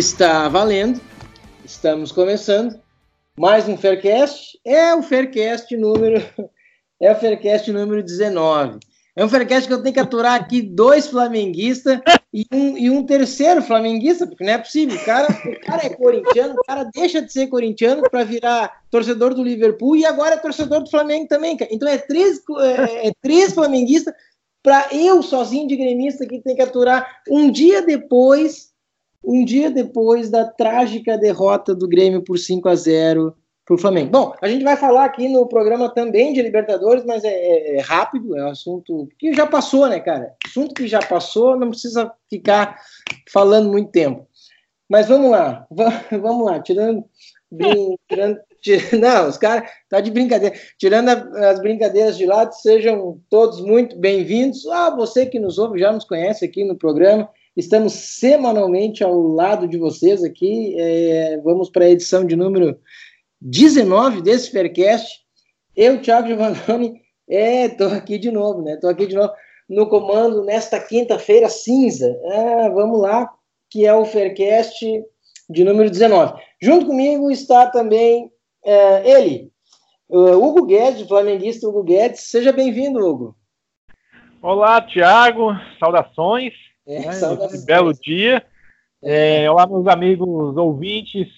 Está valendo, estamos começando mais um Faircast. É o Faircast número é o Faircast número 19. É um Faircast que eu tenho que aturar aqui dois flamenguistas e um, e um terceiro flamenguista, porque não é possível. O cara, o cara é corintiano, o cara deixa de ser corintiano para virar torcedor do Liverpool e agora é torcedor do Flamengo também. Então é três, é, é três flamenguistas para eu sozinho de gremista que tem que aturar um dia depois um dia depois da trágica derrota do Grêmio por 5 a 0 para o Flamengo. Bom, a gente vai falar aqui no programa também de Libertadores, mas é, é, é, rápido, é um assunto que já passou, né, cara? Assunto que já passou, não precisa ficar falando muito tempo. Mas vamos lá, vamos lá, tirando. tirando não, os caras tá de brincadeira. Tirando a, as brincadeiras de lado, sejam todos muito bem-vindos. Ah, você que nos ouve já nos conhece aqui no programa. Estamos semanalmente ao lado de vocês aqui. É, vamos para a edição de número 19 desse Faircast. Eu, Thiago Giovannoni, estou é, aqui de novo, né? Estou aqui de novo no comando nesta quinta-feira cinza. Ah, vamos lá, que é o Faircast de número 19. Junto comigo está também é, ele, Hugo Guedes, flamenguista Hugo Guedes. Seja bem-vindo, Hugo. Olá, Thiago. Saudações. É, né, belo dia. É, olá, meus amigos ouvintes.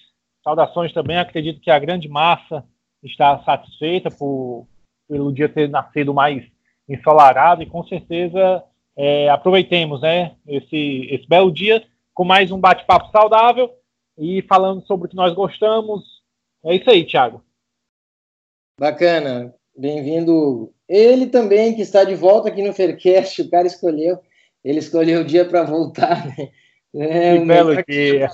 Saudações também. Acredito que a grande massa está satisfeita por, pelo dia ter nascido mais ensolarado e com certeza é, aproveitemos né, esse, esse belo dia com mais um bate-papo saudável e falando sobre o que nós gostamos. É isso aí, Thiago. Bacana. Bem-vindo. Ele também, que está de volta aqui no Faircast, o cara escolheu ele escolheu o dia para voltar, né? É, um belo dia.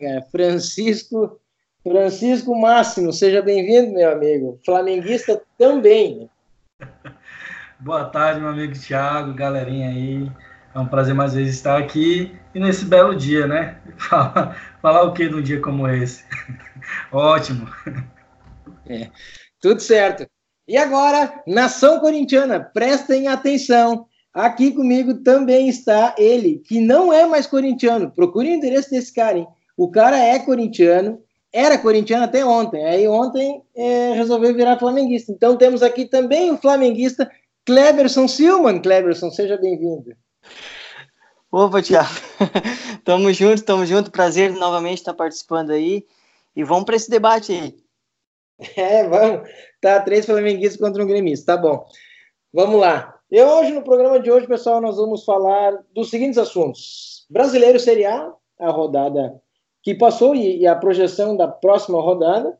Né, Francisco, Francisco Máximo, seja bem-vindo, meu amigo. Flamenguista também. Né? Boa tarde, meu amigo Thiago, galerinha aí. É um prazer mais vezes estar aqui e nesse belo dia, né? Falar, falar o que num dia como esse? Ótimo. É, tudo certo. E agora, nação corintiana, prestem atenção. Aqui comigo também está ele, que não é mais corintiano. Procure o endereço desse cara, hein? O cara é corintiano, era corintiano até ontem. Aí ontem é, resolveu virar flamenguista. Então temos aqui também o flamenguista Cleberson Silman. Cleberson, seja bem-vindo. Opa, Tiago. tamo junto, tamo junto. Prazer novamente estar participando aí. E vamos para esse debate aí. É, vamos. Tá, três flamenguistas contra um gremista. Tá bom. Vamos lá. E hoje, no programa de hoje, pessoal, nós vamos falar dos seguintes assuntos: Brasileiro Série A, a rodada que passou e, e a projeção da próxima rodada.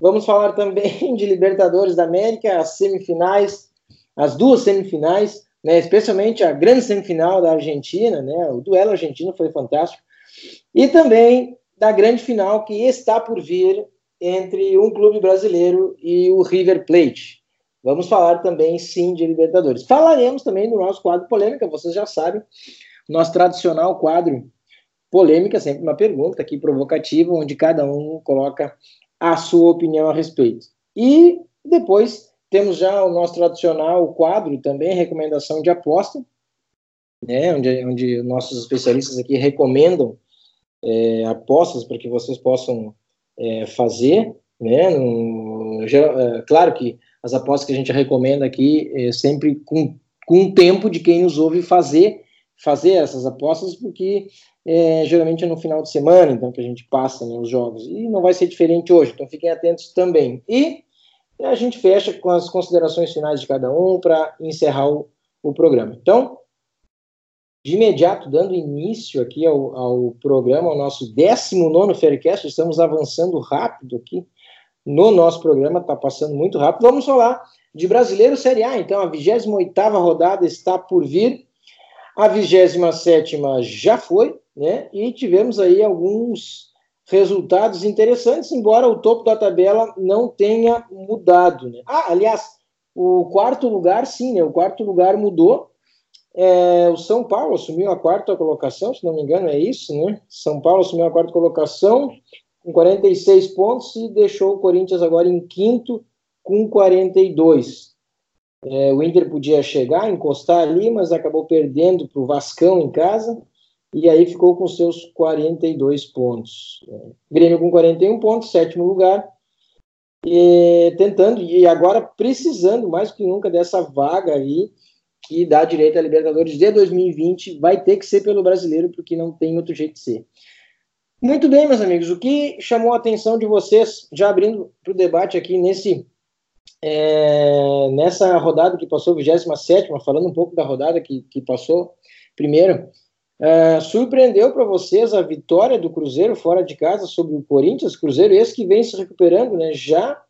Vamos falar também de Libertadores da América, as semifinais, as duas semifinais, né, especialmente a grande semifinal da Argentina, né, o duelo argentino foi fantástico, e também da grande final que está por vir entre um clube brasileiro e o River Plate. Vamos falar também, sim, de Libertadores. Falaremos também do nosso quadro polêmica, vocês já sabem, nosso tradicional quadro polêmica, sempre uma pergunta aqui provocativa, onde cada um coloca a sua opinião a respeito. E depois temos já o nosso tradicional quadro também, recomendação de aposta, né, onde, onde nossos especialistas aqui recomendam é, apostas para que vocês possam é, fazer. Né, no, é, claro que as apostas que a gente recomenda aqui é sempre com, o tempo de quem nos ouve fazer fazer essas apostas, porque é, geralmente é no final de semana, então que a gente passa né, os jogos, e não vai ser diferente hoje, então fiquem atentos também. E a gente fecha com as considerações finais de cada um para encerrar o, o, programa. Então, de imediato, dando início aqui ao, ao programa, ao nosso 19 Faircast, estamos avançando rápido aqui, no nosso programa, está passando muito rápido. Vamos falar de Brasileiro Série A, então a 28 rodada está por vir, a 27 já foi, né? E tivemos aí alguns resultados interessantes, embora o topo da tabela não tenha mudado. Né? Ah, aliás, o quarto lugar, sim, né? O quarto lugar mudou. É, o São Paulo assumiu a quarta colocação, se não me engano, é isso, né? São Paulo assumiu a quarta colocação com 46 pontos e deixou o Corinthians agora em quinto com 42. É, o Inter podia chegar, encostar ali, mas acabou perdendo para o Vascão em casa. e aí ficou com seus 42 pontos. Grêmio com 41 pontos, sétimo lugar, e tentando, e agora precisando mais que nunca dessa vaga aí, que dá direito à Libertadores de 2020, vai ter que ser pelo brasileiro, porque não tem outro jeito de ser. Muito bem, meus amigos, o que chamou a atenção de vocês, já abrindo para o debate aqui nesse é, nessa rodada que passou, 27, falando um pouco da rodada que, que passou primeiro, é, surpreendeu para vocês a vitória do Cruzeiro fora de casa sobre o Corinthians, Cruzeiro esse que vem se recuperando, né, já,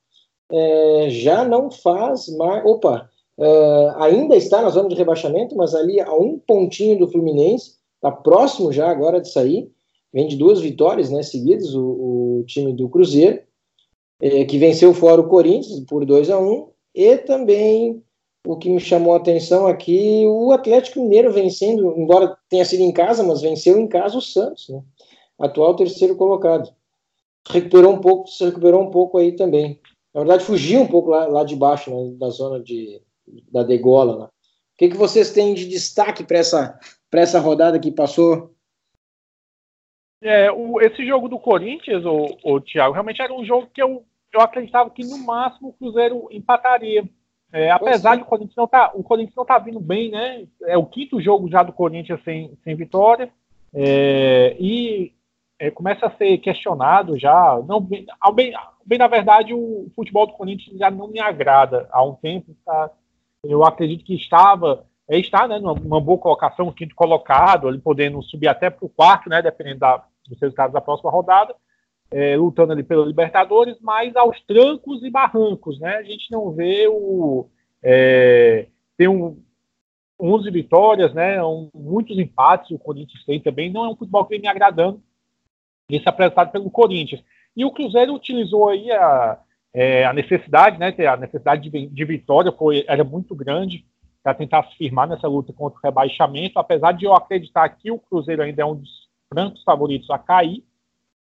é, já não faz mais, opa, é, ainda está na zona de rebaixamento, mas ali a um pontinho do Fluminense, está próximo já agora de sair, vem de duas vitórias né, seguidas, o, o time do Cruzeiro, é, que venceu fora o Corinthians por 2 a 1 e também o que me chamou a atenção aqui, o Atlético Mineiro vencendo, embora tenha sido em casa, mas venceu em casa o Santos, né? atual terceiro colocado. Recuperou um pouco, se recuperou um pouco aí também. Na verdade, fugiu um pouco lá, lá de baixo, né, da zona de, da degola. Lá. O que, que vocês têm de destaque para essa, essa rodada que passou? É, o, esse jogo do Corinthians, o, o Thiago, realmente era um jogo que eu, eu acreditava que no máximo o Cruzeiro empataria. É, apesar de o Corinthians não tá, o Corinthians não tá vindo bem, né? É o quinto jogo já do Corinthians sem, sem vitória. É, e é, começa a ser questionado já. Não, bem, bem, na verdade, o futebol do Corinthians já não me agrada há um tempo. Tá? Eu acredito que estava é, está né, numa, boa colocação, quinto colocado, ali podendo subir até para o quarto, né, dependendo da, dos resultados da próxima rodada, é, lutando ali pela Libertadores, mas aos trancos e barrancos, né? A gente não vê o é, tem um 11 vitórias, né? Um, muitos empates o Corinthians tem também. Não é um futebol que vem me agradando. Esse apresentado pelo Corinthians. E o Cruzeiro utilizou aí a, é, a necessidade, né? A necessidade de, de vitória foi era muito grande para tentar se firmar nessa luta contra o rebaixamento, apesar de eu acreditar que o Cruzeiro ainda é um dos francos favoritos a cair,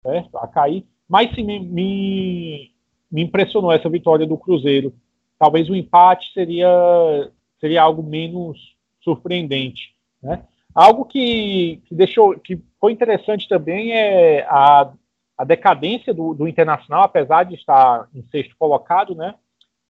certo? A cair, mas sim me, me, me impressionou essa vitória do Cruzeiro. Talvez o empate seria, seria algo menos surpreendente, né? Algo que, que deixou, que foi interessante também é a, a decadência do, do Internacional, apesar de estar em sexto colocado, né?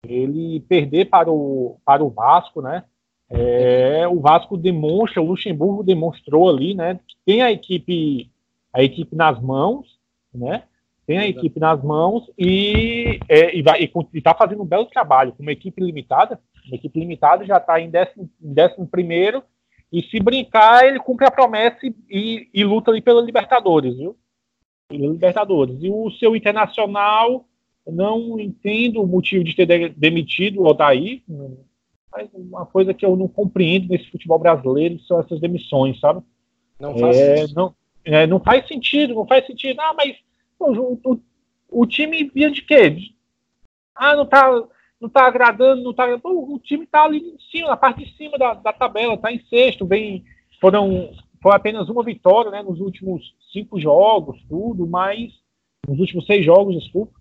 Ele perder para o, para o Vasco, né? É, o Vasco demonstra, o Luxemburgo demonstrou ali, né? Tem a equipe, a equipe nas mãos, né? Tem a equipe nas mãos e é, está fazendo um belo trabalho com uma equipe limitada. Uma equipe limitada já está em décimo, em décimo primeiro e se brincar ele cumpre a promessa e, e luta ali pela Libertadores, viu? Pela Libertadores. E o seu internacional, não entendo o motivo de ter demitido o Odair, mas uma coisa que eu não compreendo nesse futebol brasileiro são essas demissões, sabe? Não faz é, sentido. Não, é, não faz sentido, não faz sentido. Ah, mas o, o, o time via de quê? Ah, não tá, não tá agradando, não tá. Pô, o time tá ali em cima, na parte de cima da, da tabela, tá em sexto, vem. Foram, foi apenas uma vitória, né, nos últimos cinco jogos, tudo, mas. Nos últimos seis jogos, desculpa.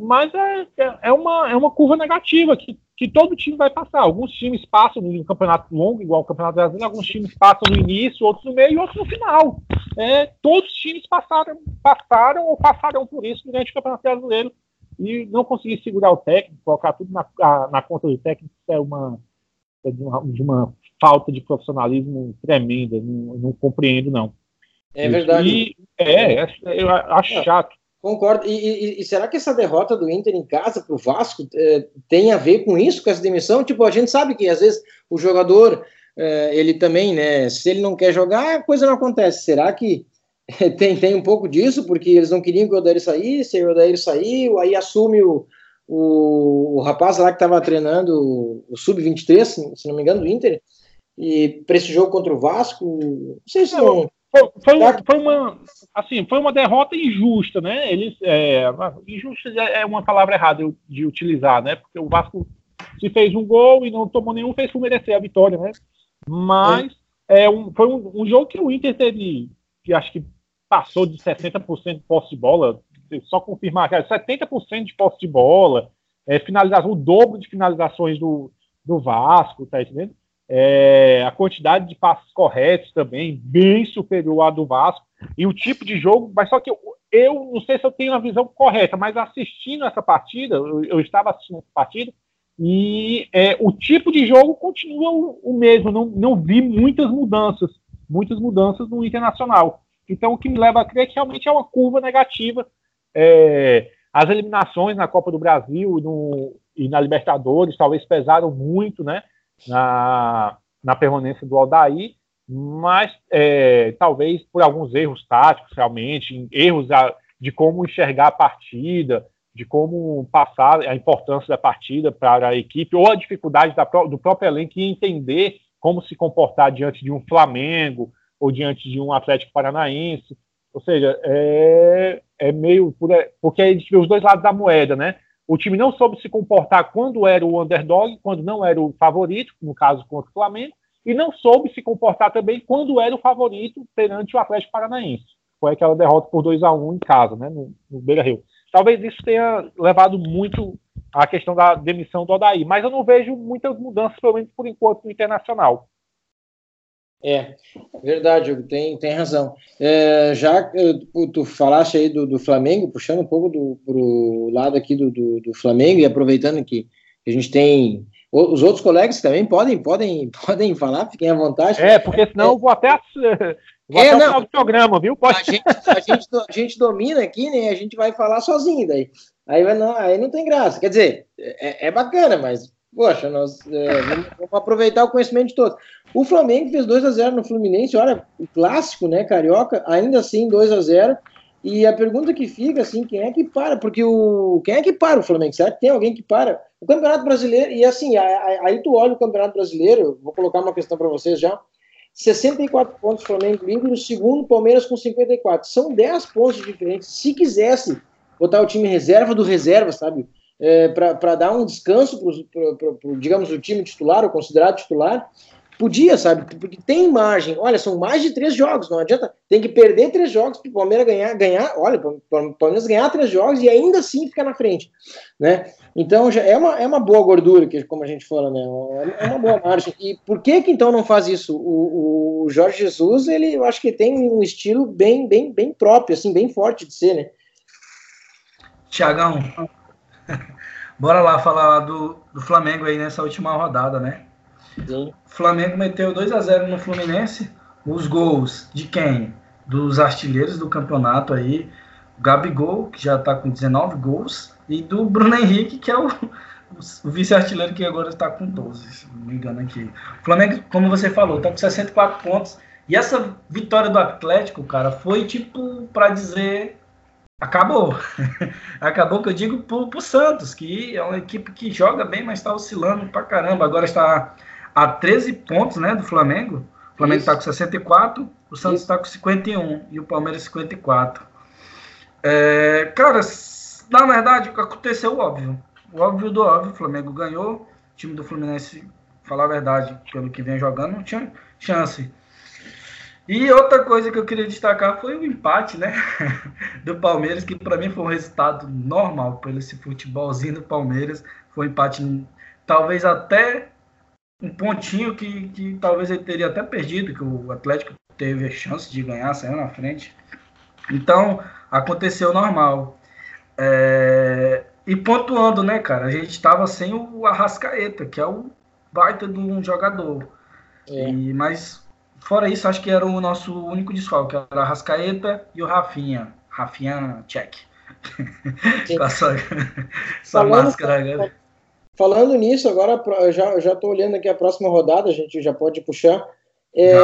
Mas é, é, é uma, é uma curva negativa que que todo time vai passar. Alguns times passam no campeonato longo, igual o Campeonato Brasileiro, alguns times passam no início, outros no meio e outros no final. É, todos os times passaram, passaram ou passaram por isso durante o Campeonato Brasileiro e não conseguir segurar o técnico, colocar tudo na, na conta do técnico, é uma, é de, uma, de uma falta de profissionalismo tremenda. Não, não compreendo, não. É verdade. E, é, é, eu acho é. chato. Concordo. E, e, e, será que essa derrota do Inter em casa para o Vasco é, tem a ver com isso, com essa demissão? Tipo, a gente sabe que às vezes o jogador, é, ele também, né? Se ele não quer jogar, a coisa não acontece. Será que tem, tem um pouco disso? Porque eles não queriam que o Odair saísse, o Odair saiu, aí assume o, o, o rapaz lá que estava treinando o Sub-23, se não me engano, do Inter, e para esse jogo contra o Vasco. Não sei se não. Foi, foi, foi, uma, assim, foi uma derrota injusta, né? Eles, é, injusta é uma palavra errada de utilizar, né? Porque o Vasco se fez um gol e não tomou nenhum, fez por merecer a vitória, né? Mas é. é um, foi um, um, jogo que o Inter teve, que acho que passou de 60% de posse de bola, só confirmar, 70% de posse de bola, é, finalização, o dobro de finalizações do, do Vasco, tá entendendo? É, a quantidade de passos corretos também, bem superior à do Vasco, e o tipo de jogo, mas só que eu, eu não sei se eu tenho a visão correta, mas assistindo essa partida, eu, eu estava assistindo essa partida, e é, o tipo de jogo continua o, o, mesmo, não, não vi muitas mudanças, muitas mudanças no Internacional. Então, o que me leva a crer é que realmente é uma curva negativa. É, as eliminações na Copa do Brasil no, e na Libertadores talvez pesaram muito, né? Na, na permanência do Aldair, mas é, talvez por alguns erros táticos, realmente, erros de como enxergar a partida, de como passar a importância da partida para a equipe, ou a dificuldade da, do próprio elenco em entender como se comportar diante de um Flamengo ou diante de um Atlético Paranaense. Ou seja, é, é meio. Porque a gente vê os dois lados da moeda, né? O time não soube se comportar quando era o underdog, quando não era o favorito, no caso contra o Flamengo, e não soube se comportar também quando era o favorito perante o Atlético Paranaense. Foi aquela derrota por 2 a 1 em casa, né, no, no Beira Rio. Talvez isso tenha levado muito à questão da demissão do Odaí, mas eu não vejo muitas mudanças, pelo menos por enquanto, no Internacional. É, verdade, tem, tem razão. É, já tu falaste aí do, do, Flamengo, puxando um pouco do pro lado aqui do, do, do, Flamengo e aproveitando que a gente tem os outros colegas também podem podem podem falar, fiquem à vontade. É, porque senão é, eu vou até vou é, até não, o programa, viu? Pode. A gente, a gente, a gente domina aqui, né? A gente vai falar sozinho daí. Aí, não, aí não tem graça. Quer dizer, é, é bacana, mas Poxa, nós é, vamos, vamos, aproveitar o conhecimento de todos. O Flamengo fez 2 a 0 no Fluminense, olha, o clássico, né, carioca, ainda assim 2 a 0 E a pergunta que fica, assim, quem é que para? Porque o quem é que para o Flamengo? Será que tem alguém que para? O Campeonato Brasileiro, e assim, aí tu olha o Campeonato Brasileiro, vou colocar uma questão para vocês já. 64 pontos Flamengo líder, no segundo Palmeiras com 54. São 10 pontos diferentes. Se quisesse botar o time reserva do reserva, sabe? É, para dar um descanso para, digamos, o time titular, ou considerado titular, podia, sabe? Porque tem margem. Olha, são mais de três jogos, não adianta. Tem que perder três jogos para o Palmeiras ganhar, ganhar. Olha, o Palmeiras ganhar três jogos e ainda assim ficar na frente, né? Então já é uma, é uma boa gordura, que, como a gente fala, né? É uma boa margem. E por que que então não faz isso? O, o Jorge Jesus, ele, eu acho que tem um estilo bem, bem, bem próprio, assim, bem forte de ser, né? Tiagão, Bora lá falar do, do Flamengo aí nessa última rodada, né? Sim. O Flamengo meteu 2 a 0 no Fluminense. Os gols de quem? Dos artilheiros do campeonato aí. O Gabigol, que já tá com 19 gols. E do Bruno Henrique, que é o, o vice-artilheiro que agora está com 12, se não me engano aqui. O Flamengo, como você falou, tá com 64 pontos. E essa vitória do Atlético, cara, foi tipo para dizer acabou. acabou que eu digo pro, pro Santos, que é uma equipe que joga bem, mas está oscilando pra caramba. Agora está a 13 pontos né, do Flamengo. O Flamengo está com 64, o Santos está com 51 e o Palmeiras 54. É, cara, na verdade, aconteceu o óbvio. O óbvio do óbvio, o Flamengo ganhou. O time do Fluminense, falar a verdade, pelo que vem jogando, não tinha chance. E outra coisa que eu queria destacar foi o empate, né, do Palmeiras, que para mim foi um resultado normal pelo esse futebolzinho do Palmeiras. Foi um empate, talvez até um pontinho que, que talvez ele teria até perdido, que o Atlético teve a chance de ganhar, saiu na frente. Então, aconteceu normal. É... E pontuando, né, cara, a gente estava sem o Arrascaeta, que é o baita de um jogador. É. E, mas Fora isso, acho que era o nosso único desfalque, era a Rascaeta e o Rafinha. Rafinha, check. Com essa, falando, máscara agora. Falando nisso, agora eu já já estou olhando aqui a próxima rodada, a gente já pode puxar. É,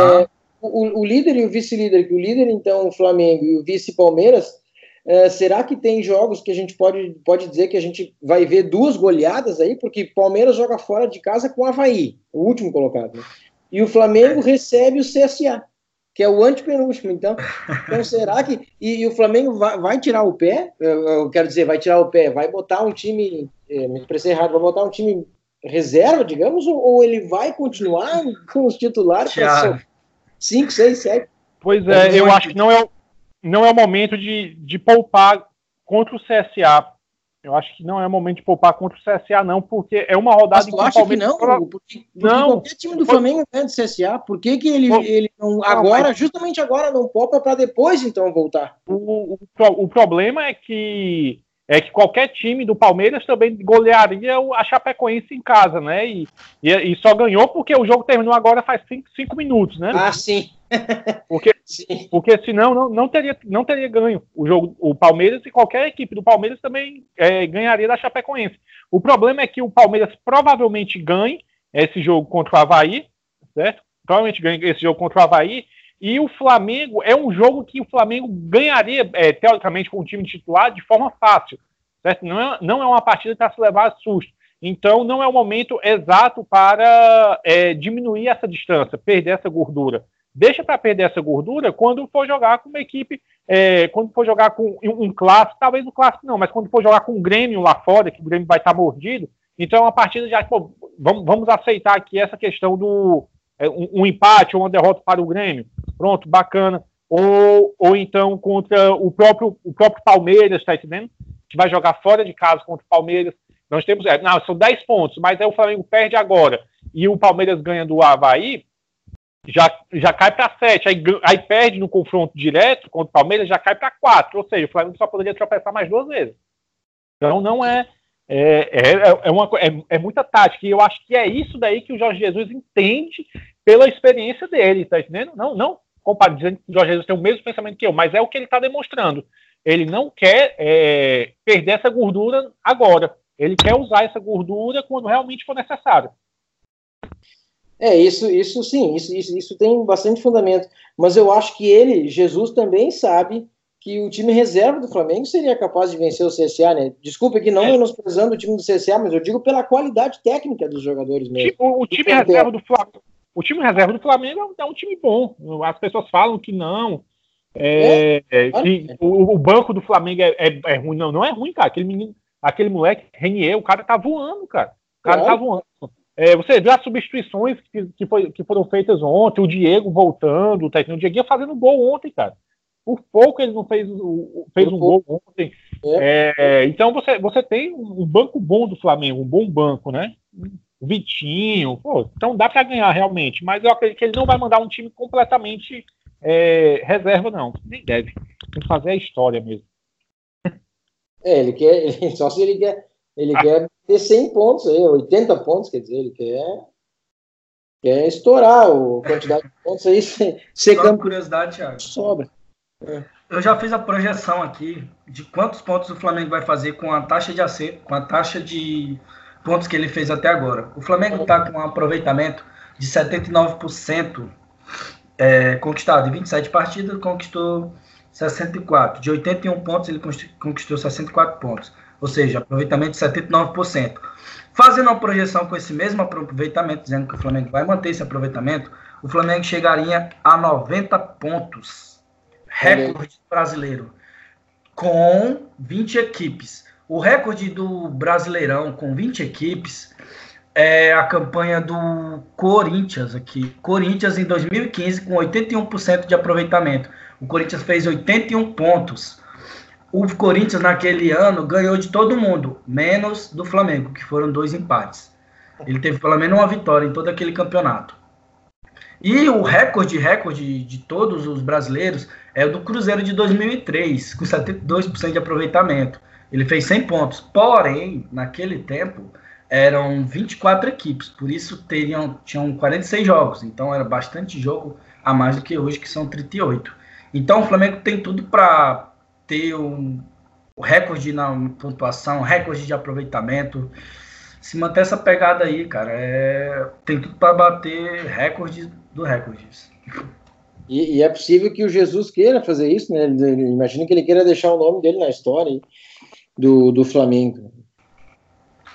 o, o, líder e o vice-líder, que o líder, então, o Flamengo e o vice Palmeiras, é, será que tem jogos que a gente pode, pode dizer que a gente vai ver duas goleadas aí? Porque Palmeiras joga fora de casa com o Havaí, o último colocado. Né? E o Flamengo recebe o CSA, que é o antepenúltimo. Então, então será que. E, e o Flamengo vai, vai, tirar o pé? Eu, eu, quero dizer, vai tirar o pé, vai botar um time. É, me expressei errado, vai botar um time reserva, digamos, ou, ou ele vai continuar com os titulares para 5, 6, 7? Pois é, eu acho que não é, não é o momento de, de poupar contra o CSA. Eu acho que não é momento de poupar contra o CSA, não, porque é uma rodada Mas tu em que acha que não? Porque, porque não. qualquer time do Flamengo ganha do CSA. Por que, que ele, ele não, agora, justamente agora, não poupa para depois então voltar? O, o, o problema é que é que qualquer time do Palmeiras também golearia a Chapecoense em casa, né? E, e, e só ganhou porque o jogo terminou agora faz cinco, cinco minutos, né? Ah, sim. Porque, sim. porque senão não, não, teria, não teria ganho o jogo. O Palmeiras e qualquer equipe do Palmeiras também é, ganharia da Chapecoense. O problema é que o Palmeiras provavelmente ganhe esse jogo contra o Havaí, certo? Provavelmente ganhe esse jogo contra o Havaí e o Flamengo é um jogo que o Flamengo ganharia, é, teoricamente, com o time titular de forma fácil. Certo? Não, é, não é uma partida para se levar a susto. Então, não é o momento exato para é, diminuir essa distância, perder essa gordura. Deixa para perder essa gordura quando for jogar com uma equipe, é, quando for jogar com um clássico, talvez o clássico não, mas quando for jogar com um Grêmio lá fora, que o Grêmio vai estar mordido, então é uma partida já, pô, vamos, vamos aceitar aqui essa questão do um, um, empate ou uma derrota para o Grêmio. Pronto, bacana. Ou, ou então contra o próprio, o próprio Palmeiras, tá entendendo? Que vai jogar fora de casa contra o Palmeiras. Nós temos. É, não, são 10 pontos, mas aí o Flamengo perde agora e o Palmeiras ganha do Havaí, já, já cai para 7. Aí, aí perde no confronto direto contra o Palmeiras, já cai para 4. Ou seja, o Flamengo só poderia tropeçar mais duas vezes. Então não é. É, é, é, uma, é, é muita tática. E eu acho que é isso daí que o Jorge Jesus entende pela experiência dele, tá entendendo? Não, não dizendo que o Jorge Jesus tem o mesmo pensamento que eu, mas é o que ele está demonstrando. Ele não quer é, perder essa gordura agora. Ele quer usar essa gordura quando realmente for necessário. É, isso, isso sim, isso, isso, isso tem bastante fundamento. Mas eu acho que ele, Jesus, também sabe que o time reserva do Flamengo seria capaz de vencer o CSA, né? Desculpa aqui não é. menosprezando o time do CSA, mas eu digo pela qualidade técnica dos jogadores mesmo. O, o time reserva do Flamengo, o time reserva do Flamengo é um time bom. As pessoas falam que não. É, é, que o, o, banco do Flamengo é, é, é, ruim. Não, não é ruim, cara. Aquele menino, aquele moleque, Renier, o cara tá voando, cara. O cara tá voando. É, você vê as substituições que, que, foi, que, foram feitas ontem, o Diego voltando, tá, o Diego fazendo gol ontem, cara. Por pouco ele não fez, fez um gol ontem. É. É, então você, você tem um banco bom do Flamengo, um bom banco, né? O Vitinho, pô, então dá para ganhar realmente, mas eu acredito que ele não vai mandar um time completamente é, reserva, não. Nem deve. Tem que fazer a história mesmo. É, ele quer, ele, só se ele quer, ele ah. quer ter 100 pontos aí, 80 pontos, quer dizer, ele quer, quer estourar a quantidade de pontos aí. Ser Só curiosidade, Thiago. Sobra. É. Eu já fiz a projeção aqui de quantos pontos o Flamengo vai fazer com a taxa de acerto, com a taxa de pontos que ele fez até agora. O Flamengo está com um aproveitamento de 79% é, conquistado. Em 27 partidas, conquistou 64. De 81 pontos, ele conquistou 64 pontos. Ou seja, aproveitamento de 79%. Fazendo uma projeção com esse mesmo aproveitamento, dizendo que o Flamengo vai manter esse aproveitamento, o Flamengo chegaria a 90 pontos recorde brasileiro, com 20 equipes. O recorde do Brasileirão com 20 equipes é a campanha do Corinthians aqui. Corinthians em 2015 com 81% de aproveitamento. O Corinthians fez 81 pontos. O Corinthians naquele ano ganhou de todo mundo, menos do Flamengo, que foram dois empates. Ele teve pelo menos uma vitória em todo aquele campeonato. E o recorde, recorde de todos os brasileiros é o do Cruzeiro de 2003, com 72% de aproveitamento. Ele fez 100 pontos. Porém, naquele tempo, eram 24 equipes, por isso teriam, tinham 46 jogos. Então, era bastante jogo a mais do que hoje, que são 38. Então, o Flamengo tem tudo para ter um, recorde na pontuação, recorde de aproveitamento. Se manter essa pegada aí, cara, é, tem tudo para bater recorde do recordes. E, e, é possível que o Jesus queira fazer isso, né? Imagina que ele queira deixar o nome dele na história do, do Flamengo.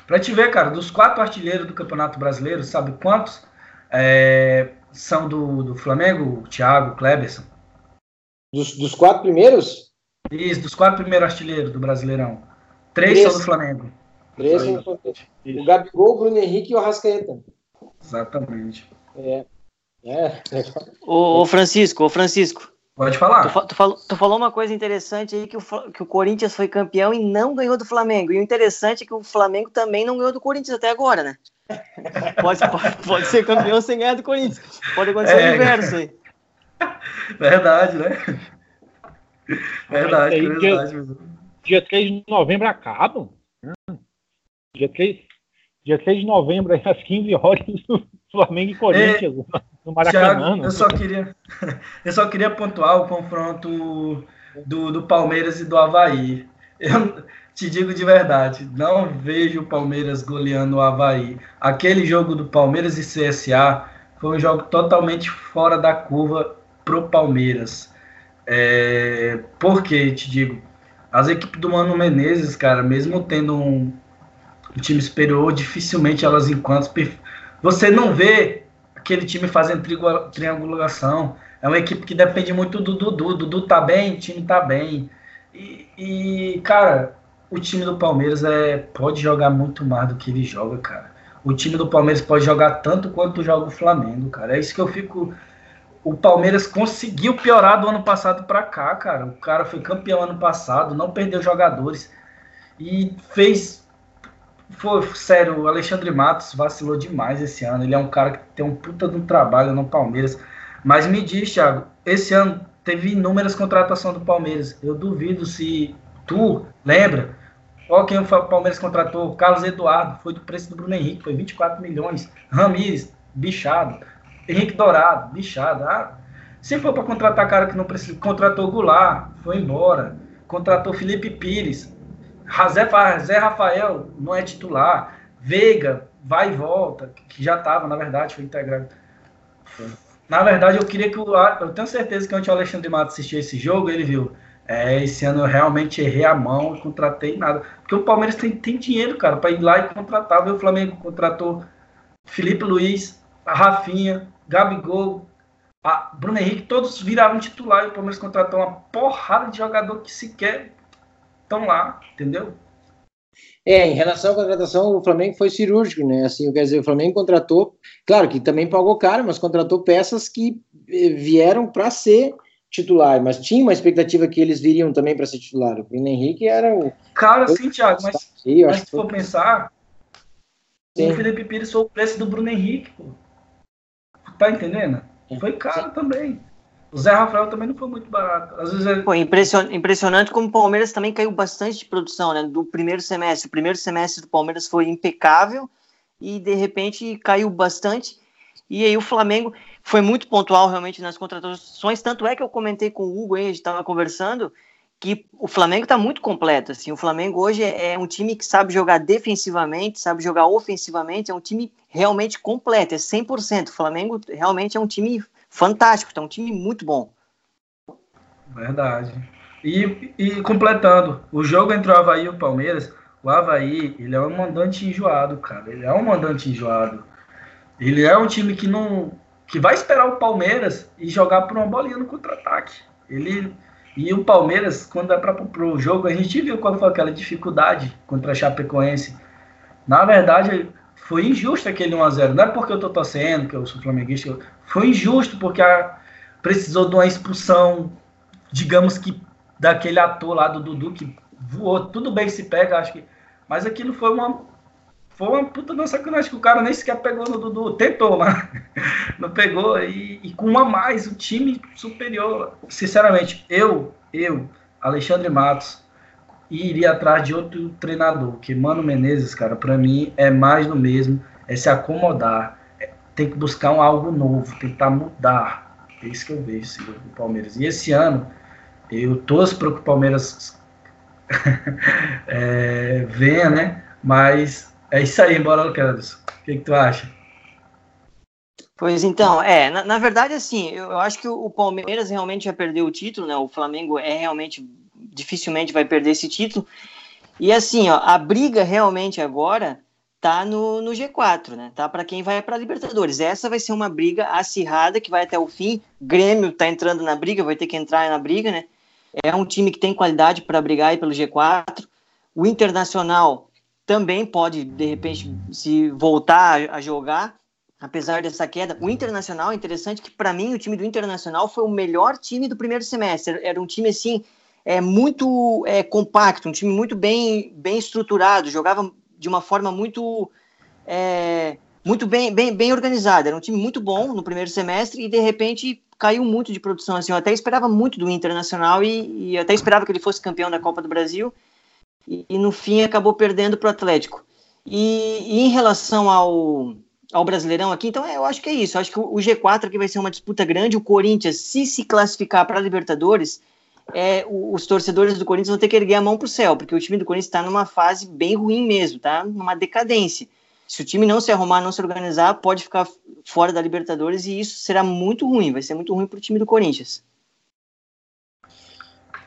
Pra te ver, cara, dos quatro artilheiros do Campeonato Brasileiro, sabe quantos é, são do, do Flamengo? Thiago, Kleberson. Dos, dos quatro primeiros? Isso, dos quatro primeiros artilheiros do Brasileirão. Três, Três. são do Flamengo. Três são do Flamengo. O Gabigol, o Bruno Henrique e o Arrascaeta. Exatamente. É. É. Ô, ô, Francisco, ô Francisco. Pode falar. Tu, tu, falou, tu falou uma coisa interessante aí que o, que o Corinthians foi campeão e não ganhou do Flamengo. E o interessante é que o Flamengo também não ganhou do Corinthians até agora, né? Pode, pode, pode ser campeão sem ganhar do Corinthians. Pode acontecer é, o inverso aí. Verdade, né? Verdade, aí, verdade. Dia, dia 3 de novembro acabam. Dia 3, dia 3 de novembro, às 15 horas, Flamengo e Corinthians. É, no Maracanã. Thiago, eu só queria, eu só queria pontuar o confronto do, do Palmeiras e do Havaí. Eu te digo de verdade, não vejo o Palmeiras goleando o Havaí. Aquele jogo do Palmeiras e CSA foi um jogo totalmente fora da curva pro Palmeiras. É, por que te digo? As equipes do Mano Menezes, cara, mesmo tendo um, um time superior, dificilmente elas enquanto você não vê aquele time fazendo triangulação. É uma equipe que depende muito do Dudu. Dudu tá bem, o time tá bem. E, e, cara, o time do Palmeiras é, pode jogar muito mais do que ele joga, cara. O time do Palmeiras pode jogar tanto quanto joga o Flamengo, cara. É isso que eu fico. O Palmeiras conseguiu piorar do ano passado para cá, cara. O cara foi campeão ano passado, não perdeu jogadores e fez foi, sério, o Alexandre Matos vacilou demais esse ano. Ele é um cara que tem um puta de um trabalho no Palmeiras. Mas me diz, Thiago, esse ano teve inúmeras contratações do Palmeiras. Eu duvido se tu lembra. Olha quem o Palmeiras contratou. Carlos Eduardo, foi do preço do Bruno Henrique, foi 24 milhões. Ramires, bichado. Henrique Dourado, bichado. Ah, se for para contratar cara que não precisa, contratou Goulart, foi embora. Contratou Felipe Pires, Zé, Rafael não é titular. Veiga vai e volta, que já estava, na verdade, foi integrado. Na verdade, eu queria que o. Eu tenho certeza que antes o Alexandre Matos assistiu esse jogo, ele viu. É, esse ano eu realmente errei a mão, contratei nada. Porque o Palmeiras tem, tem dinheiro, cara, para ir lá e contratar. O Flamengo contratou Felipe Luiz, Rafinha, Gabigol, Bruno Henrique, todos viraram titular e o Palmeiras contratou uma porrada de jogador que sequer estão lá, entendeu? É, em relação à contratação, o Flamengo foi cirúrgico, né? Assim, quer dizer, o Flamengo contratou, claro que também pagou caro, mas contratou peças que eh, vieram para ser titular, mas tinha uma expectativa que eles viriam também para ser titular. O Bruno Henrique era o. Cara, sim, Thiago, mas, sim, mas se for pensar, sim. o Felipe Pires foi o preço do Bruno Henrique, pô. Tá entendendo? Foi caro sim. também. O Zé Rafael também não foi muito barato. Às vezes. Pô, impression... impressionante como o Palmeiras também caiu bastante de produção, né? Do primeiro semestre. O primeiro semestre do Palmeiras foi impecável e de repente caiu bastante. E aí o Flamengo foi muito pontual realmente nas contratações. Tanto é que eu comentei com o Hugo aí, a gente estava conversando, que o Flamengo está muito completo. Assim, o Flamengo hoje é, é um time que sabe jogar defensivamente, sabe jogar ofensivamente, é um time realmente completo, é 100%. O Flamengo realmente é um time fantástico, tá um time muito bom. Verdade. E, e completando, o jogo entre o Havaí e o Palmeiras, o Havaí, ele é um mandante enjoado, cara. Ele é um mandante enjoado. Ele é um time que não. que vai esperar o Palmeiras e jogar por uma bolinha no contra-ataque. Ele. E o Palmeiras, quando é para o jogo, a gente viu quando foi aquela dificuldade contra a Chapecoense. Na verdade, foi injusto aquele 1x0. Não é porque eu tô torcendo, que eu sou flamenguista. Foi injusto porque a, precisou de uma expulsão, digamos que daquele ator lá do Dudu que voou. Tudo bem se pega, acho que. Mas aquilo foi uma. Foi uma puta da sacanagem que o cara nem sequer pegou no Dudu. Tentou, mas não pegou. E, e com uma mais, o time superior. Sinceramente, eu, eu, Alexandre Matos, iria atrás de outro treinador, que Mano Menezes, cara, para mim é mais do mesmo, é se acomodar, tem que buscar um algo novo, tentar mudar. É isso que eu vejo assim, do Palmeiras. E esse ano, eu torço para que o Palmeiras é, venha, né? Mas é isso aí, bora, Lucas. O que, que tu acha? Pois então, é, na, na verdade, assim, eu, eu, acho que o, o Palmeiras realmente já perdeu o título, né? O Flamengo é realmente dificilmente vai perder esse título. E assim, ó, a briga realmente agora tá no, no G4, né? Tá para quem vai para Libertadores. Essa vai ser uma briga acirrada que vai até o fim. Grêmio tá entrando na briga, vai ter que entrar na briga, né? É um time que tem qualidade para brigar aí pelo G4. O Internacional também pode de repente se voltar a jogar. apesar dessa queda. O Internacional é interessante que, para mim, o time do Internacional foi o melhor time do primeiro semestre. Era um time, assim, é, muito é, compacto, um time muito bem, bem estruturado, jogava de uma forma muito, é, muito bem, bem, bem organizada. Era um time muito bom no primeiro semestre e, de repente, caiu muito de produção. Assim, eu até esperava muito do Internacional e, e até esperava que ele fosse campeão da Copa do Brasil. E, e no fim acabou perdendo para o Atlético. E, e, em relação ao, ao Brasileirão aqui, então eu acho que é isso. Eu acho que o G4 aqui vai ser uma disputa grande. O Corinthians, se se classificar para a Libertadores, é, os torcedores do Corinthians vão ter que erguer a mão para o céu, porque o time do Corinthians está numa fase bem ruim mesmo, tá? Numa decadência. Se o time não se arrumar, não se organizar, pode ficar fora da Libertadores e isso será muito ruim, vai ser muito ruim para o time do Corinthians.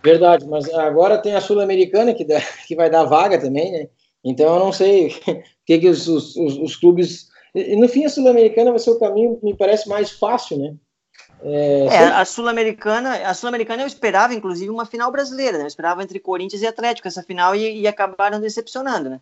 Verdade, mas agora tem a Sul-Americana que, que vai dar vaga também, né? Então eu não sei o que, que os, os, os clubes. No fim, a Sul-Americana vai ser o caminho, me parece, mais fácil, né? É, é a Sul-Americana, a Sul-Americana eu esperava, inclusive, uma final brasileira, né? Eu esperava entre Corinthians e Atlético essa final e, e acabaram decepcionando, né?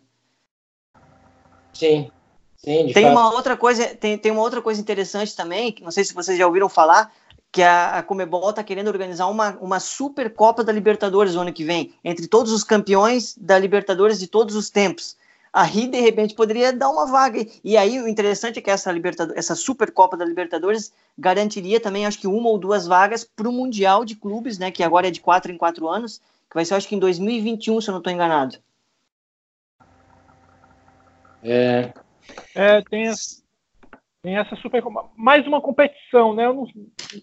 Sim. Sim, tem fato. uma outra coisa, tem, tem uma outra coisa interessante também, que não sei se vocês já ouviram falar, que a, a Comebol está querendo organizar uma, uma super Copa da Libertadores no ano que vem, entre todos os campeões da Libertadores de todos os tempos aí de repente poderia dar uma vaga. E aí o interessante é que essa Libertadores, essa Supercopa da Libertadores garantiria também, acho que uma ou duas vagas para o Mundial de Clubes, né? Que agora é de quatro em quatro anos, que vai ser, acho que em 2021, se eu não estou enganado. É. é tem, tem essa super. Mais uma competição, né? Eu não,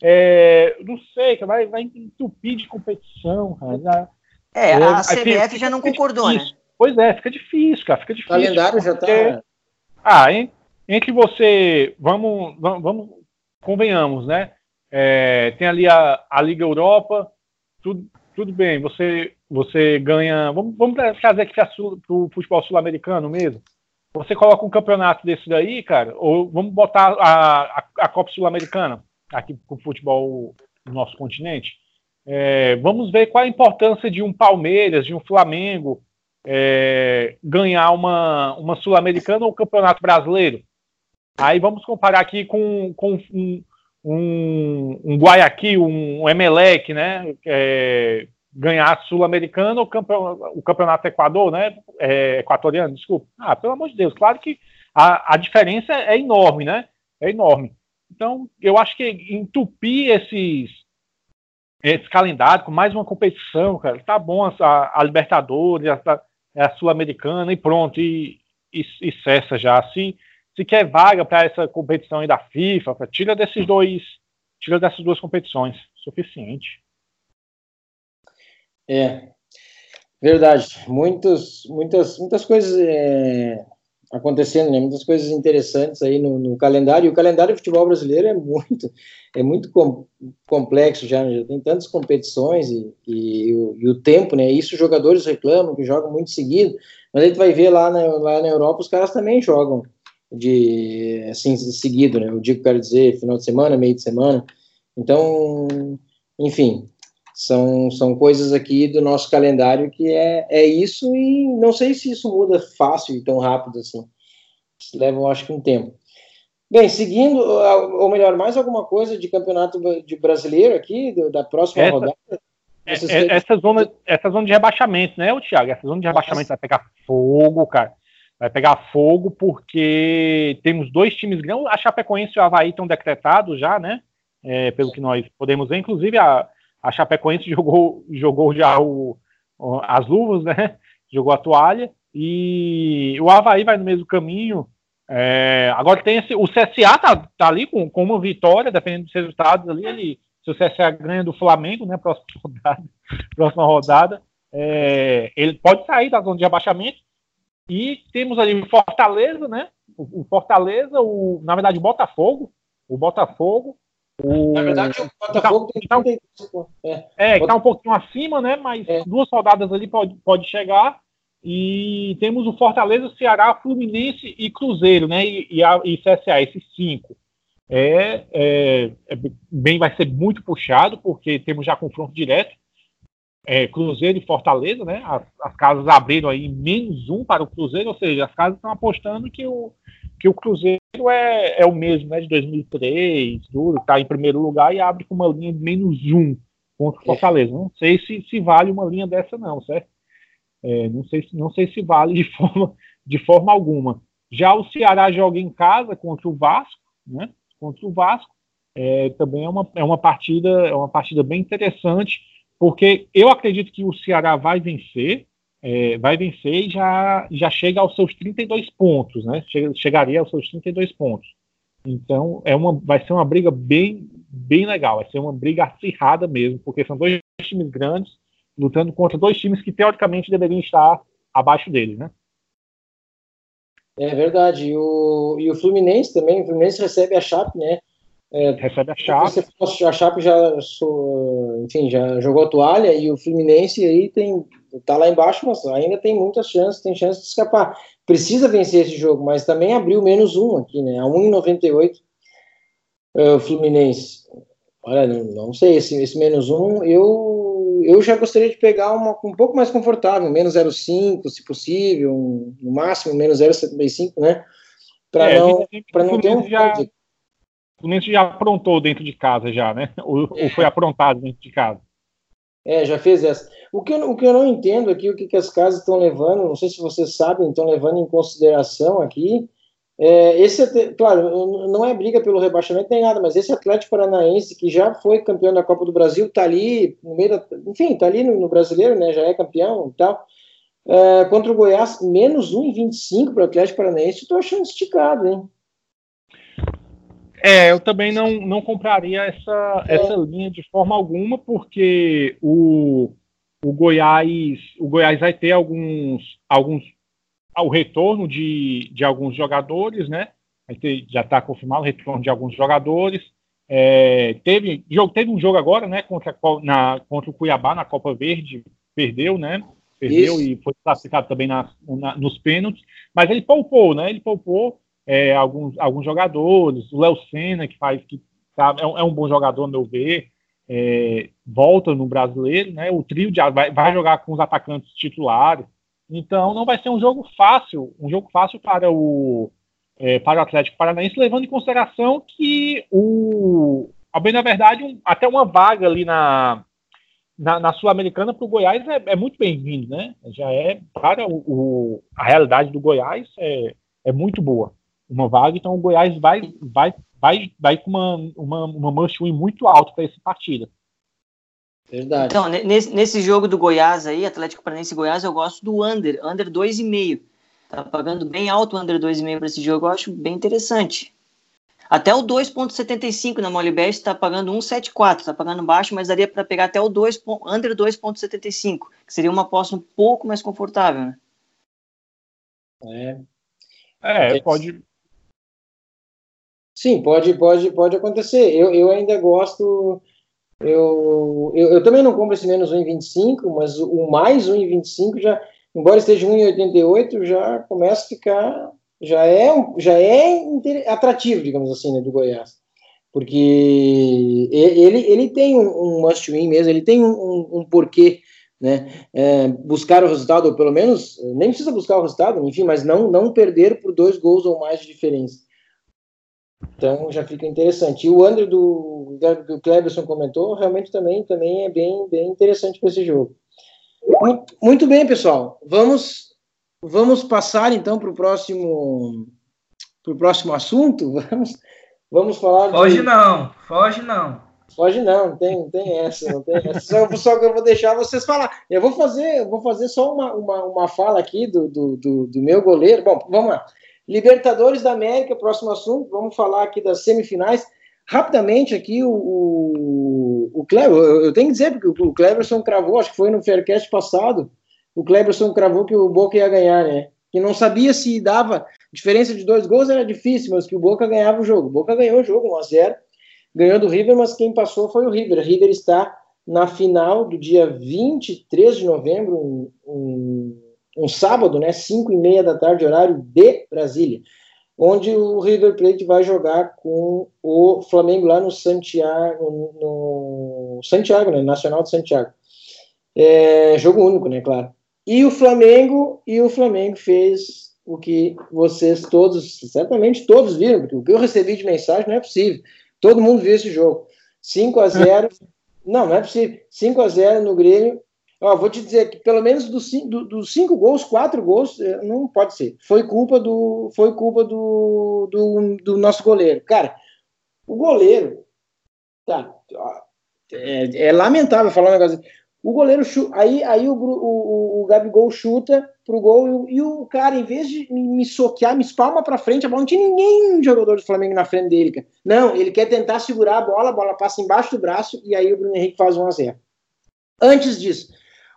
é, não sei, que vai, vai entupir de competição, cara. É, a é, CBF já não concordou, né? Pois é, fica difícil, cara, fica difícil. O calendário já tá. Ah, hein? entre você. Vamos, vamos, vamos convenhamos, né? É, tem ali a, a Liga Europa, tudo, tudo bem, você, você ganha. Vamos, vamos trazer aqui para o futebol sul-americano mesmo. Você coloca um campeonato desse daí, cara, ou vamos botar a, a, a Copa Sul-Americana aqui para o futebol do nosso continente. É, vamos ver qual a importância de um Palmeiras, de um Flamengo, é, ganhar uma, uma Sul-Americana ou Campeonato Brasileiro. Aí vamos comparar aqui com, com um, um, um Guayaquil, um Emelec, né? É, ganhar Sul-Americana ou o Campeonato Equador, né? É, equatoriano, desculpa. Ah, pelo amor de Deus, claro que a, a diferença é enorme, né? É enorme. Então, eu acho que entupir esses, esse calendário com mais uma competição, cara, tá bom a, a Libertadores, a, é a Sul-Americana e pronto, e, e, e, cessa já. Se, se quer vaga para essa competição aí da FIFA, tira desses dois, tira dessas duas competições, suficiente. É, verdade. Muitos, muitas, muitas coisas é, acontecendo, né? Muitas coisas interessantes aí no, no, calendário. E o calendário do futebol brasileiro é muito, é muito com, complexo já, né? já tem tantas competições e, e, e, o, e, o, tempo, né? Isso os jogadores reclamam que jogam muito seguido, mas aí tu vai ver lá na, lá na Europa os caras também jogam de assim seguido, né? Eu digo, quero dizer, final de semana, meio de semana. Então, enfim, são, são coisas aqui do nosso calendário que é, é isso, e não sei se isso muda fácil e tão rápido assim. Leva, acho que, um tempo. Bem, seguindo, ou melhor, mais alguma coisa de campeonato de brasileiro aqui, da próxima essa, rodada? É, é, essa, zona, essa zona de rebaixamento, né, Thiago? Essa zona de rebaixamento Nossa. vai pegar fogo, cara. Vai pegar fogo porque temos dois times grandes. A Chapecoense e o Havaí estão decretados já, né? É, pelo que nós podemos ver. Inclusive, a, a Chapecoense jogou, jogou já o, as luvas, né? Jogou a toalha. E o Havaí vai no mesmo caminho. É, agora tem esse, o CSA tá, tá ali com, com uma vitória, dependendo dos resultados ali. Ele, se o CSA ganha do Flamengo, né? Próxima rodada, próxima rodada é, ele pode sair da zona de abaixamento. E temos ali o Fortaleza, né? O, o Fortaleza, o, na verdade, o Botafogo. O Botafogo o... Na verdade, o Botafogo tem tá, é, é, que tá um pouquinho acima, né? Mas é. duas rodadas ali pode, pode chegar. E temos o Fortaleza, Ceará, Fluminense e Cruzeiro, né? E, e, a, e CSA, esses cinco. É, é, é, bem, vai ser muito puxado, porque temos já confronto direto. É, Cruzeiro e Fortaleza, né? As, as, casas abriram aí menos um para o Cruzeiro, ou seja, as casas estão apostando que o, que o Cruzeiro é, é o mesmo, né, de 2003, tudo, tá em primeiro lugar e abre com uma linha de menos um contra o é. Fortaleza. Não sei se, se vale uma linha dessa não, certo? É, não, sei, não sei se vale de forma, de forma alguma. Já o Ceará joga em casa contra o Vasco, né? Contra o Vasco. É, também é uma, é uma partida é uma partida bem interessante, porque eu acredito que o Ceará vai vencer, é, vai vencer e já, já chega aos seus 32 pontos, né? Chega, chegaria aos seus 32 pontos. Então é uma, vai ser uma briga bem, bem legal, vai ser uma briga acirrada mesmo, porque são dois times grandes lutando contra dois times que teoricamente deveriam estar abaixo deles, né? É verdade. E o, e o Fluminense também, o Fluminense recebe a Chape, né? É, recebe a Chape. A Chape já, enfim, já jogou a toalha e o Fluminense aí tem tá lá embaixo, mas ainda tem muitas chances, tem chance de escapar. Precisa vencer esse jogo, mas também abriu menos um aqui, né? A 1,98 é, o Fluminense. Olha, não sei, esse, esse menos um, eu eu já gostaria de pegar uma um pouco mais confortável, menos 0,5, se possível, um, no máximo menos 0,75, né? Para é, não, pra não ter um. Já, o Fluminense já aprontou dentro de casa, já, né? Ou, é. ou, foi aprontado dentro de casa? É, já fez essa. O que eu, o que eu não entendo aqui, o que, que as casas estão levando, não sei se vocês sabem, estão levando em consideração aqui, é, esse, claro, não é briga pelo rebaixamento nem nada, mas esse Atlético Paranaense, que já foi campeão da Copa do Brasil, está ali no meio da, enfim, está ali no, no, brasileiro, né, já é campeão e tal. É, contra o Goiás, menos 1,25 para o Atlético Paranaense, estou achando esticado, hein? É, eu também não, não compraria essa, é. essa linha de forma alguma, porque o, o Goiás o Goiás vai ter alguns, alguns ao retorno de, de alguns jogadores, né? Ter, já está confirmado o retorno de alguns jogadores. É, teve, jogo, teve um jogo agora, né? Contra, na, contra o Cuiabá na Copa Verde, perdeu, né? Perdeu Isso. e foi classificado também na, na, nos pênaltis, mas ele poupou, né? Ele poupou é, alguns, alguns jogadores, o Léo Senna, que faz que tá, é, um, é um bom jogador, meu ver, é, volta no brasileiro, né? O trio de, vai, vai jogar com os atacantes titulares. Então não vai ser um jogo fácil, um jogo fácil para o, é, para o Atlético Paranaense, levando em consideração que o, bem na verdade, um, até uma vaga ali na, na, na Sul-Americana para o Goiás é, é muito bem-vindo, né? Já é para o, o, a realidade do Goiás é, é muito boa. Uma vaga, então o Goiás vai, vai, vai, vai com uma, uma, uma must-win muito alta para essa partida. Verdade. Então, nesse, nesse jogo do Goiás aí, Atlético Paranaense e Goiás, eu gosto do under, under 2,5. Tá pagando bem alto o under 2,5 para esse jogo, eu acho bem interessante. Até o 2,75 na Molibet está pagando 1,74, está pagando baixo, mas daria para pegar até o 2, under 2,75, que seria uma aposta um pouco mais confortável, né? É. É, pode. Sim, pode, pode, pode acontecer. Eu, eu ainda gosto eu, eu, eu, também não compro esse menos 1,25, mas o mais 1,25 já, embora esteja 1,88, já começa a ficar, já é, já é atrativo, digamos assim, né, do Goiás. Porque ele, ele tem um, um must-win mesmo, ele tem um, um, um porquê, né, é, buscar o resultado, ou pelo menos, nem precisa buscar o resultado, enfim, mas não, não perder por dois gols ou mais de diferença. Então já fica interessante. E o André do, do Cleberson comentou, realmente também, também é bem, bem interessante para esse jogo. Muito, muito, bem, pessoal. Vamos, vamos passar então para o próximo, pro próximo assunto. Vamos, vamos falar. Foge de... não, foge não. Foge não, não tem, tem essa, não tem essa. Só, só, que eu vou deixar vocês falar. Eu vou fazer, eu vou fazer só uma, uma, uma fala aqui do, do, do, do meu goleiro. Bom, vamos lá. Libertadores da América, próximo assunto, vamos falar aqui das semifinais. Rapidamente aqui, o, o, o Cleber, eu tenho que dizer, porque o Cleberson cravou, acho que foi no Faircast passado, o Cleberson cravou que o Boca ia ganhar, né? Que não sabia se dava diferença de dois gols, era difícil, mas que o Boca ganhava o jogo. O Boca ganhou o jogo 1x0, ganhou do River, mas quem passou foi o River. O River está na final do dia 23 de novembro, um, um um sábado, né, 5 e meia da tarde, horário de Brasília, onde o River Plate vai jogar com o Flamengo lá no Santiago, no Santiago, né, Nacional de Santiago. É, jogo único, né, claro. E o Flamengo, e o Flamengo fez o que vocês todos, certamente todos viram, porque o que eu recebi de mensagem não é possível. Todo mundo viu esse jogo. 5 a 0 Não, não é possível. 5 a 0 no Grêmio. Ó, vou te dizer que pelo menos dos cinco, do, dos cinco gols, quatro gols, eh, não pode ser. Foi culpa do, foi culpa do, do, do nosso goleiro. Cara, o goleiro, tá, é, é lamentável falar um negócio. O goleiro chuta, aí, aí o, o, o Gabigol chuta pro gol e, e, o cara, em vez de me soquear, me espalma pra frente, a bola não tinha ninguém jogador do Flamengo na frente dele, cara. Não, ele quer tentar segurar a bola, a bola passa embaixo do braço e aí o Bruno Henrique faz 1 a 0 Antes disso,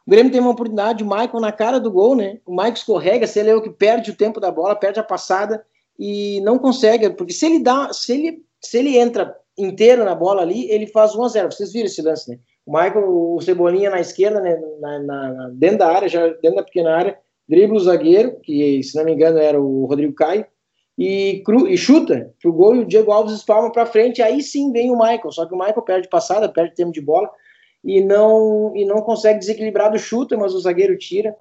o Grêmio tem uma oportunidade, o Michael na cara do gol, né? O Michael escorrega, se ele é o que perde o tempo da bola, perde a passada e não consegue, porque se ele dá, se ele, se ele entra inteiro na bola ali, ele faz 1 a 0 Vocês viram esse lance, né? O Michael, o Cebolinha na esquerda, né, na, na, dentro da área, já dentro da pequena área, dribla o zagueiro, que se não me engano era o Rodrigo Caio, e, cru, e chuta pro gol e o Diego Alves espalma para frente, aí sim vem o Michael, só que o Michael perde passada, perde tempo de bola e não e não consegue desequilibrar do chuta, mas o zagueiro tira.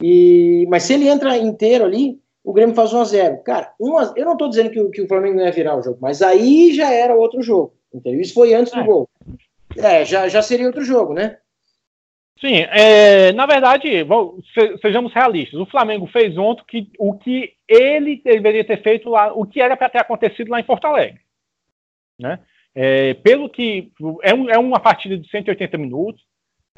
E mas se ele entra inteiro ali, o Grêmio faz 1 a 0. Cara, 1 a, eu não estou dizendo que, que, o Flamengo não ia virar o jogo, mas aí já era outro jogo. Entendeu? Isso foi antes do é. gol. É, já, já seria outro jogo, né? Sim, é, na verdade, vou, sejamos realistas. O Flamengo fez ontem que, o que ele deveria ter feito lá, o que era para ter acontecido lá em Porto Alegre. Né? É, pelo que é, um, é, uma partida de 180 minutos.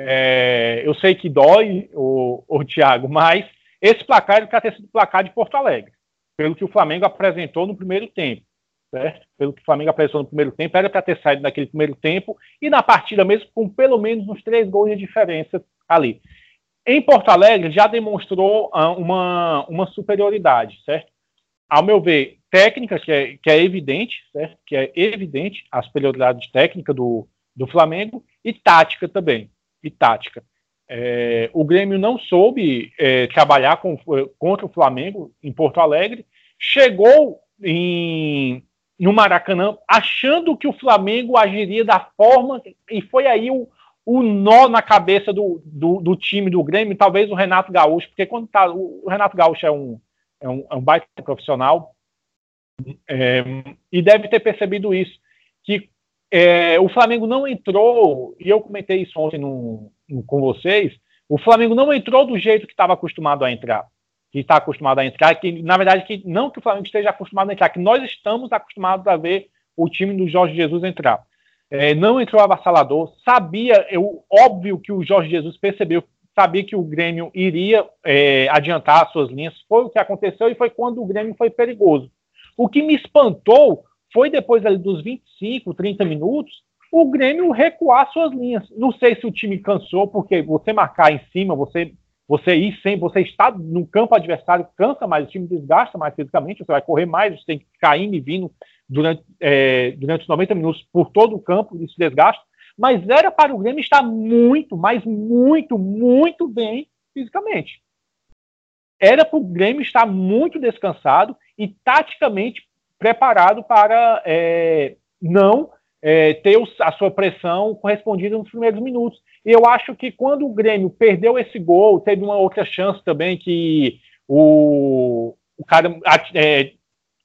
É, eu sei que dói o, o Thiago, mas esse placar para ter sido placar de Porto Alegre, pelo que o Flamengo apresentou no primeiro tempo certo? Pelo que o Flamengo apresentou no primeiro tempo, era para ter saído naquele primeiro tempo e na partida mesmo com pelo menos uns três gols de diferença ali. Em Porto Alegre já demonstrou uh, uma, uma superioridade, certo? Ao meu ver, técnica que é, que é evidente, certo? Que é evidente a superioridade técnica do, do Flamengo e tática também, e tática. É, o Grêmio não soube é, trabalhar com, contra o Flamengo em Porto Alegre, chegou em, no Maracanã, achando que o Flamengo agiria da forma, e foi aí o, o nó na cabeça do, do, do, time do Grêmio, talvez o Renato Gaúcho, porque quando tá, o, Renato Gaúcho é um, é um, é um baita profissional, é, e deve ter percebido isso, que é, o Flamengo não entrou, e eu comentei isso ontem no, no, com vocês, o Flamengo não entrou do jeito que estava acostumado a entrar que está acostumado a entrar, que na verdade que não que o Flamengo esteja acostumado a entrar, que nós estamos acostumados a ver o time do Jorge Jesus entrar. É, não entrou avassalador, sabia, eu, óbvio que o Jorge Jesus percebeu, sabia que o Grêmio iria é, adiantar as suas linhas, foi o que aconteceu e foi quando o Grêmio foi perigoso. O que me espantou foi depois ali dos 25, 30 minutos, o Grêmio recuar suas linhas. Não sei se o time cansou, porque você marcar em cima, você você ir sem, você está no campo adversário, cansa mais, o time desgasta mais fisicamente, você vai correr mais, você tem que indo e vindo durante, é, durante os 90 minutos por todo o campo, isso desgasta. Mas era para o Grêmio estar muito, mas muito, muito bem fisicamente. Era para o Grêmio estar muito descansado e taticamente preparado para é, não é, ter a sua pressão correspondida nos primeiros minutos. E eu acho que quando o Grêmio perdeu esse gol, teve uma outra chance também que o, o cara é,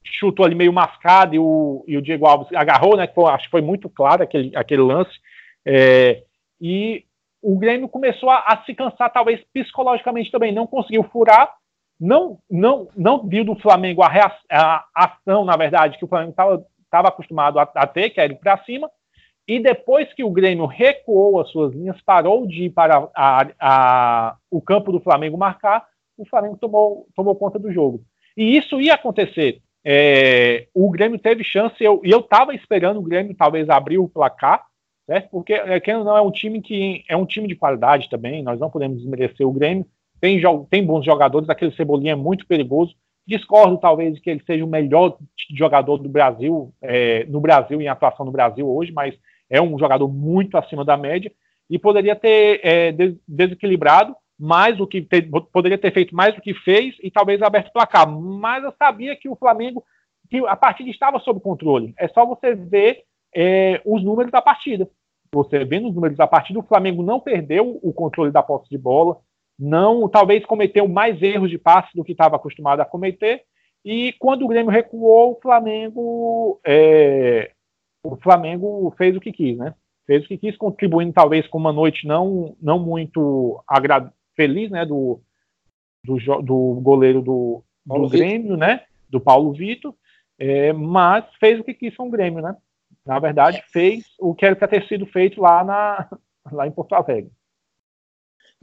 chutou ali meio mascado e o, e o Diego Alves agarrou, né? Foi, acho que foi muito claro aquele, aquele lance. É, e o Grêmio começou a, a, se cansar, talvez psicologicamente também, não conseguiu furar, não, não, não viu do Flamengo a, a ação, na verdade, que o Flamengo estava acostumado a, a, ter, que era ir para cima, e depois que o Grêmio recuou as suas linhas, parou de ir para a, a, o campo do Flamengo marcar, o Flamengo tomou, tomou conta do jogo. E isso ia acontecer. É, o Grêmio teve chance, eu, e eu estava esperando o Grêmio talvez abrir o placar, certo? porque é, não é um time que é um time de qualidade também, nós não podemos desmerecer o Grêmio, tem, tem bons jogadores, aquele Cebolinha é muito perigoso, discordo talvez que ele seja o melhor jogador do Brasil, é, no Brasil, em atuação no Brasil hoje, mas é um jogador muito acima da média e poderia ter é, desequilibrado mais do que poderia ter feito mais do que fez e talvez aberto o placar. Mas eu sabia que o Flamengo, que a partida estava sob controle. É só você ver é, os números da partida. Você vendo os números da partida, o Flamengo não perdeu o controle da posse de bola. Não, talvez cometeu mais erros de passe do que estava acostumado a cometer. E quando o Grêmio recuou, o Flamengo, é, o Flamengo fez o que quis, né? Fez o que quis, contribuindo talvez com uma noite não, não muito feliz, né? Do, do, do goleiro do, do Grêmio, né? Do Paulo Vitor, é, mas fez o que quis com o Grêmio, né? Na verdade, fez o que era para ter sido feito lá, na, lá em Porto Alegre.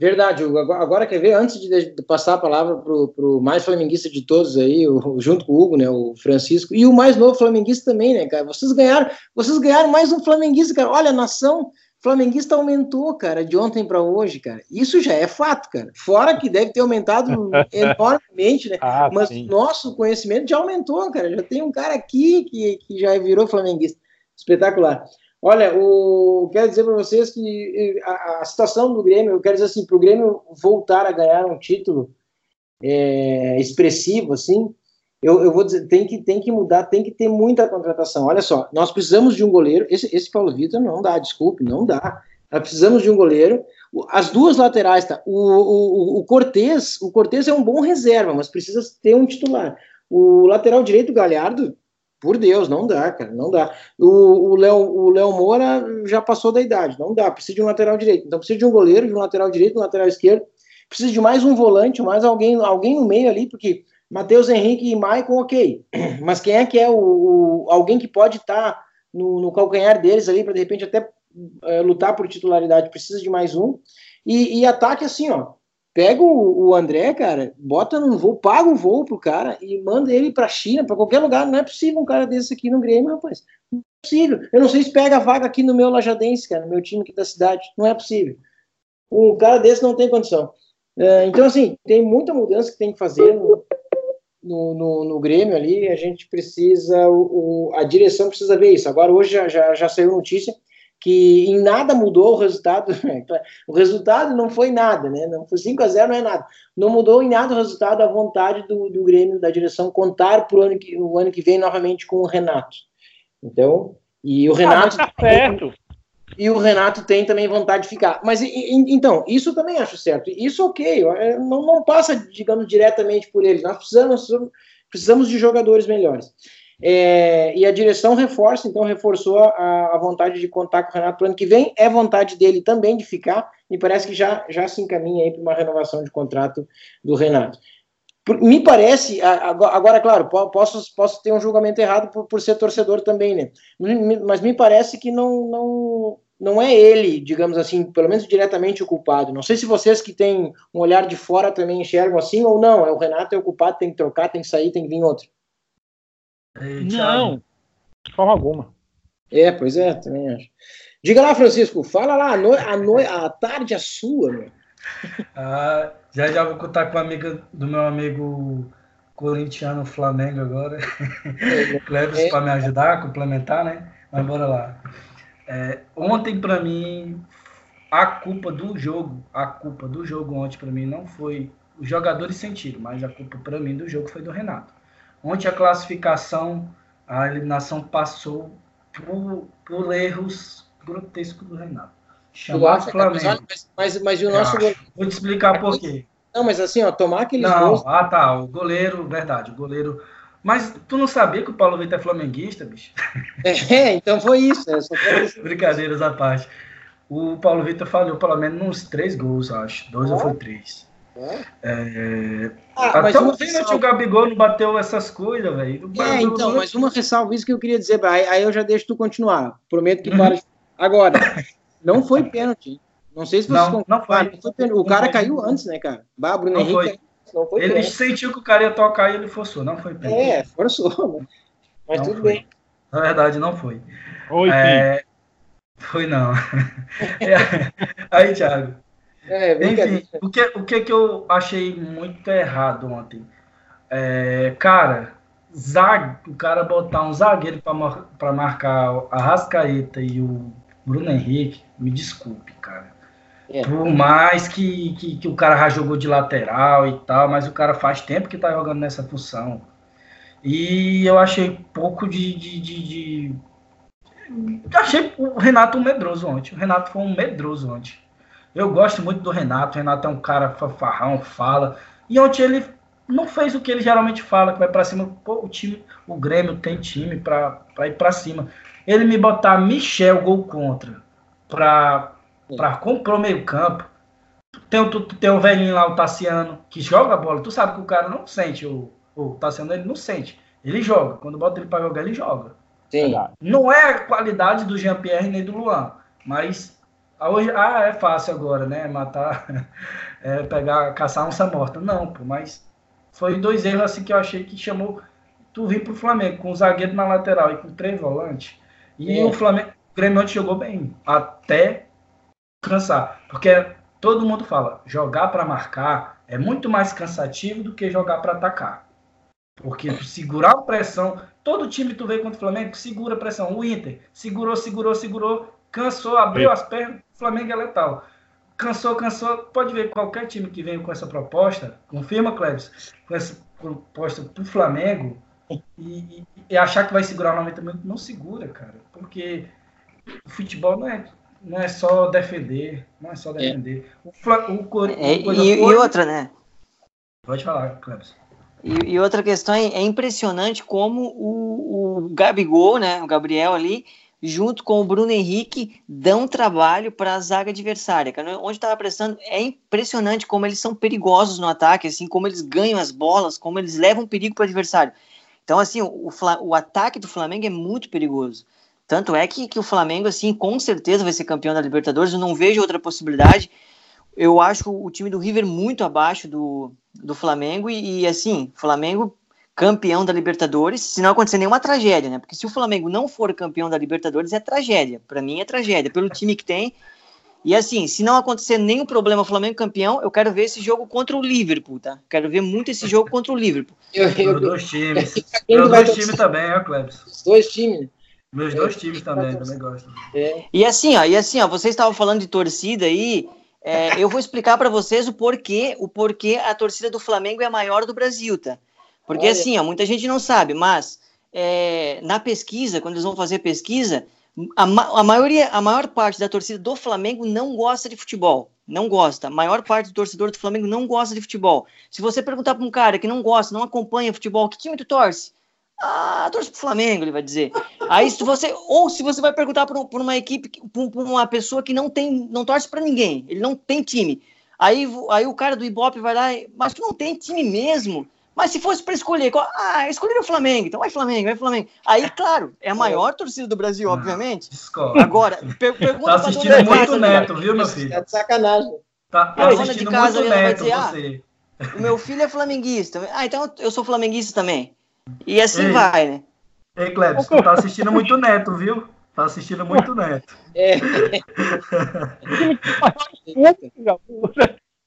Verdade, agora quer ver, antes de passar a palavra para o mais flamenguista de todos aí, o, junto com o Hugo, né, o Francisco, e o mais novo flamenguista também, né, cara? Vocês ganharam, vocês ganharam mais um flamenguista, cara. Olha, a nação flamenguista aumentou, cara, de ontem para hoje, cara. Isso já é fato, cara. Fora que deve ter aumentado enormemente, né? Ah, Mas sim. nosso conhecimento já aumentou, cara. Já tem um cara aqui que, que já virou flamenguista. Espetacular. Olha, o, quero dizer para vocês que a, a, situação do Grêmio, eu quero dizer assim, para o Grêmio voltar a ganhar um título é, expressivo, assim, eu, eu, vou dizer, tem que, tem que mudar, tem que ter muita contratação. Olha só, nós precisamos de um goleiro, esse, esse Paulo Vitor não dá, desculpe, não dá. Nós precisamos de um goleiro. As duas laterais, tá? O, o, o Cortez, o Cortez é um bom reserva, mas precisa ter um titular. O lateral direito, Galhardo, por Deus, não dá, cara, não dá. O Léo o Léo Moura já passou da idade, não dá. Precisa de um lateral direito. Então precisa de um goleiro, de um lateral direito, um lateral esquerdo. Precisa de mais um volante, mais alguém, alguém no meio ali, porque Matheus Henrique e Maicon, ok. Mas quem é que é o, o alguém que pode estar tá no, no, calcanhar deles ali para de repente até é, lutar por titularidade? Precisa de mais um. E, e ataque assim, ó pega o, o, André, cara, bota num voo, paga um voo pro cara e manda ele pra China, pra qualquer lugar. Não é possível um cara desse aqui no Grêmio, rapaz. Não é possível. Eu não sei se pega a vaga aqui no meu Lajadense, cara, no meu time aqui da cidade. Não é possível. Um cara desse não tem condição. É, então, assim, tem muita mudança que tem que fazer no, no, no, no Grêmio ali. A gente precisa, o, o, a direção precisa ver isso. Agora, hoje já, já, já saiu notícia que em nada mudou o resultado. o resultado não foi nada, né? Não foi 5 a 0 não é nada. Não mudou em nada o resultado, a vontade do, do Grêmio, da direção, contar pro ano que, o ano que vem novamente com o Renato. Então, e o ah, Renato. Ah, tá certo. E o Renato tem também vontade de ficar. Mas então, isso também acho certo. Isso ok, não, não passa, digamos, diretamente por ele. Nós precisamos, precisamos de jogadores melhores. É, e a direção reforça, então reforçou a, a, vontade de contar com o Renato para o ano que vem. É vontade dele também de ficar, e parece que já, já se encaminha aí para uma renovação de contrato do Renato. Por, me parece, agora, claro, posso, posso ter um julgamento errado por, por ser torcedor também, né? Mas me parece que não, não, não é ele, digamos assim, pelo menos diretamente o culpado. Não sei se vocês que têm um olhar de fora também enxergam assim ou não. É o Renato é o culpado, tem que trocar, tem que sair, tem que vir outro. Ei, não, de forma alguma. É, pois é, também acho. Diga lá, Francisco, fala lá, a, no, a, no, a tarde é sua, meu. Ah, já já vou contar com a amiga do meu amigo corintiano Flamengo agora. Cleves é. para me ajudar, complementar, né? Mas bora lá. É, ontem, para mim, a culpa do jogo, a culpa do jogo ontem, para mim, não foi os jogadores sentiram, mas a culpa para mim do jogo foi do Renato. Ontem a classificação, a eliminação passou por, por erros grotescos do Renato. Chamar o Flamengo. Mas, mas, mas, o nosso. Vou te explicar por quê. Não, mas assim, ó, tomar aqueles não, gols. Ah, tá. O goleiro, verdade, o goleiro. Mas tu não sabia que o Paulo Vitor é flamenguista, bicho? É, então foi isso. É, Brincadeiras à parte. O Paulo Vitor falhou pelo menos uns três gols, acho. Dois ou foi três. É... Ah, Até o pênalti o Gabigol não bateu essas coisas, velho. É, então, mas uma ressalva, isso que eu queria dizer, aí, aí eu já deixo tu continuar. Prometo que uhum. para. Agora, não foi pênalti. Não sei se vocês não, não foi. não foi o cara caiu antes, né, cara? Bah, Bruno não Henrique. Foi. Não foi ele pênalti. sentiu que o cara ia tocar e ele forçou, não foi pênalti. É, forçou, né? Mas não tudo foi. bem. Na verdade, não foi. Oi, é... Foi não. É, aí, Thiago. É, Enfim, o que, o que que eu achei muito errado ontem? É, cara, zag, o cara botar um zagueiro para marcar a Rascaeta e o Bruno Henrique, me desculpe, cara. É. Por mais que, que, que, o cara já jogou de lateral e tal, mas o cara faz tempo que tá jogando nessa função. E eu achei pouco de. de, de, de... Achei o Renato um medroso ontem. O Renato foi um medroso ontem. Eu gosto muito do Renato. O Renato é um cara farrão, fala. E ontem ele não fez o que ele geralmente fala, que vai para cima. Pô, o time, o Grêmio tem time para ir para cima. Ele me botar Michel gol contra para para comprar o meio campo. Tem, tu, tem o velhinho lá, o Tassiano, que joga a bola. Tu sabe que o cara não sente, o, o Tassiano ele não sente. Ele joga. Quando bota ele para jogar, ele joga. Sim. Não é a qualidade do Jean-Pierre nem do Luan, mas hoje ah, é fácil agora, né? Matar, é, pegar, caçar onça morta. Não, pô, mas foi dois erros assim que eu achei que chamou. Tu vir pro Flamengo com o zagueiro na lateral e com três volantes. E é. o Flamengo, o Grêmio jogou bem, até cansar. Porque todo mundo fala, jogar para marcar é muito mais cansativo do que jogar para atacar. Porque tu segurar a pressão, todo time tu vê contra o Flamengo segura a pressão. O Inter segurou, segurou, segurou, cansou, abriu as pernas, o Flamengo é letal. Cansou, cansou. Pode ver qualquer time que vem com essa proposta, confirma, Cleves, com essa proposta pro Flamengo e, e, achar que vai segurar o 90 minutos, não segura, cara. Porque o futebol não é não é só defender, não é só é. defender. É. O, o, o, é, e, e, outra, né? Pode falar, Cleves. E, e, outra questão é, é impressionante como o, o Gabigol, né, o Gabriel ali, junto com o Bruno Henrique, dão trabalho para a zaga adversária. Onde estava prestando, é impressionante como eles são perigosos no ataque, assim, como eles ganham as bolas, como eles levam perigo para o adversário. Então, assim, o, o ataque do Flamengo é muito perigoso. Tanto é que, que o Flamengo, assim, com certeza vai ser campeão da Libertadores. Eu não vejo outra possibilidade. Eu acho o time do River muito abaixo do, do Flamengo e, e assim, Flamengo campeão da Libertadores, se não acontecer nenhuma tragédia, né? Porque se o Flamengo não for campeão da Libertadores, é tragédia. Para mim é tragédia, pelo time que tem. E assim, se não acontecer nenhum problema, o Flamengo campeão, eu quero ver esse jogo contra o Liverpool, tá? Quero ver muito esse jogo contra o Liverpool. Eu, eu, dois times. Meus dois times também, ó, Clebs. Os dois times. Meus dois times também, também gosto. É. E assim, ó, e assim, ó, vocês estavam falando de torcida aí, é, eu vou explicar para vocês o porquê, o porquê a torcida do Flamengo é a maior do Brasil, tá? Porque Olha. assim, ó, muita gente não sabe, mas é, na pesquisa, quando eles vão fazer pesquisa, a, a, maioria, a maior parte da torcida do Flamengo não gosta de futebol. Não gosta. A maior parte do torcedor do Flamengo não gosta de futebol. Se você perguntar para um cara que não gosta, não acompanha futebol, que time tu torce? Ah, torce pro Flamengo, ele vai dizer. Aí se você, ou se você vai perguntar para uma equipe, para uma pessoa que não tem, não torce para ninguém, ele não tem time. Aí, aí o cara do Ibope vai lá, mas tu não tem time mesmo? Mas se fosse para escolher, ah, escolher o Flamengo, então vai Flamengo, vai Flamengo. Aí, claro, é a maior torcida do Brasil, obviamente. Discordo. Agora, per pergunta Tá assistindo muito Neto, viu, meu filho? Tá de sacanagem. Tá, tá assistindo de casa, muito Neto, dizer, você. Ah, o meu filho é flamenguista. Ah, então eu sou flamenguista também. E assim Ei. vai, né? Ei, Clebs, tu tá assistindo muito Neto, viu? Tá assistindo muito Neto. É.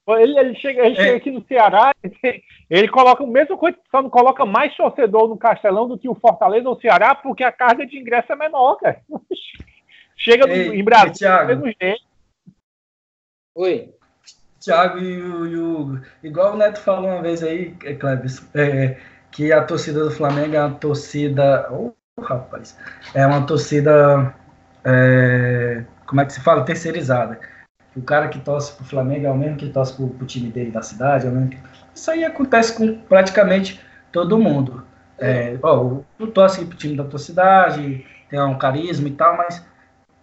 Ele, ele, chega, ele chega aqui no Ceará, ele, ele coloca o mesmo coisa, só não coloca mais torcedor no Castelão do que o Fortaleza ou o Ceará, porque a carga de ingresso é menor, cara. Chega Ei, no, em Brasília do mesmo jeito. Oi. Thiago e o, e o, Igual o Neto falou uma vez aí, é, Cleves, é, que a torcida do Flamengo é uma torcida. Oh, rapaz! É uma torcida. É, como é que se fala? Terceirizada o cara que torce pro Flamengo é o mesmo que torce pro, pro time dele da cidade, é o mesmo que... Isso aí acontece com praticamente todo mundo. É, ó, tu torce pro time da tua cidade, tem um carisma e tal, mas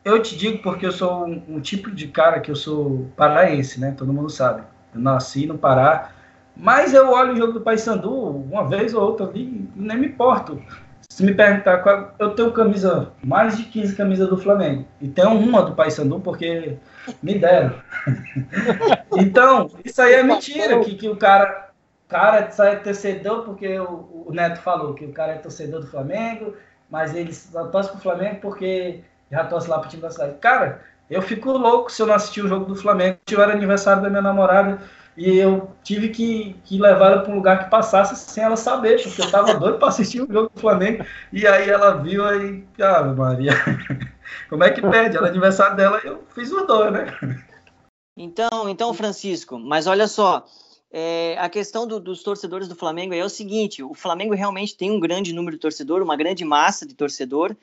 eu te digo porque eu sou um, um, tipo de cara que eu sou paraense, né? Todo mundo sabe. Eu nasci no Pará, mas eu olho o jogo do Paysandu uma vez ou outra ali e nem me importo. Se me perguntar qual, eu tenho camisa, mais de 15 camisas do Flamengo. E tenho uma do Paysandu porque me deram. então, isso aí é mentira, que, que o cara, cara sai torcedor, porque o, o, Neto falou que o cara é torcedor do Flamengo, mas ele só torce pro Flamengo porque já torce lá pro time da cidade. Cara, eu fico louco se eu não assistir o jogo do Flamengo. Tiver aniversário da minha namorada e eu tive que, que levar ela para um lugar que passasse sem ela saber, porque eu tava doido para assistir o jogo do Flamengo. E aí ela viu aí, ah, Maria. Como é que perde? Era aniversário dela e eu fiz os dois, né? Então, então, Francisco, mas olha só, é, a questão do, dos torcedores do Flamengo é o seguinte: o Flamengo realmente tem um grande número de torcedor, uma grande massa de torcedor,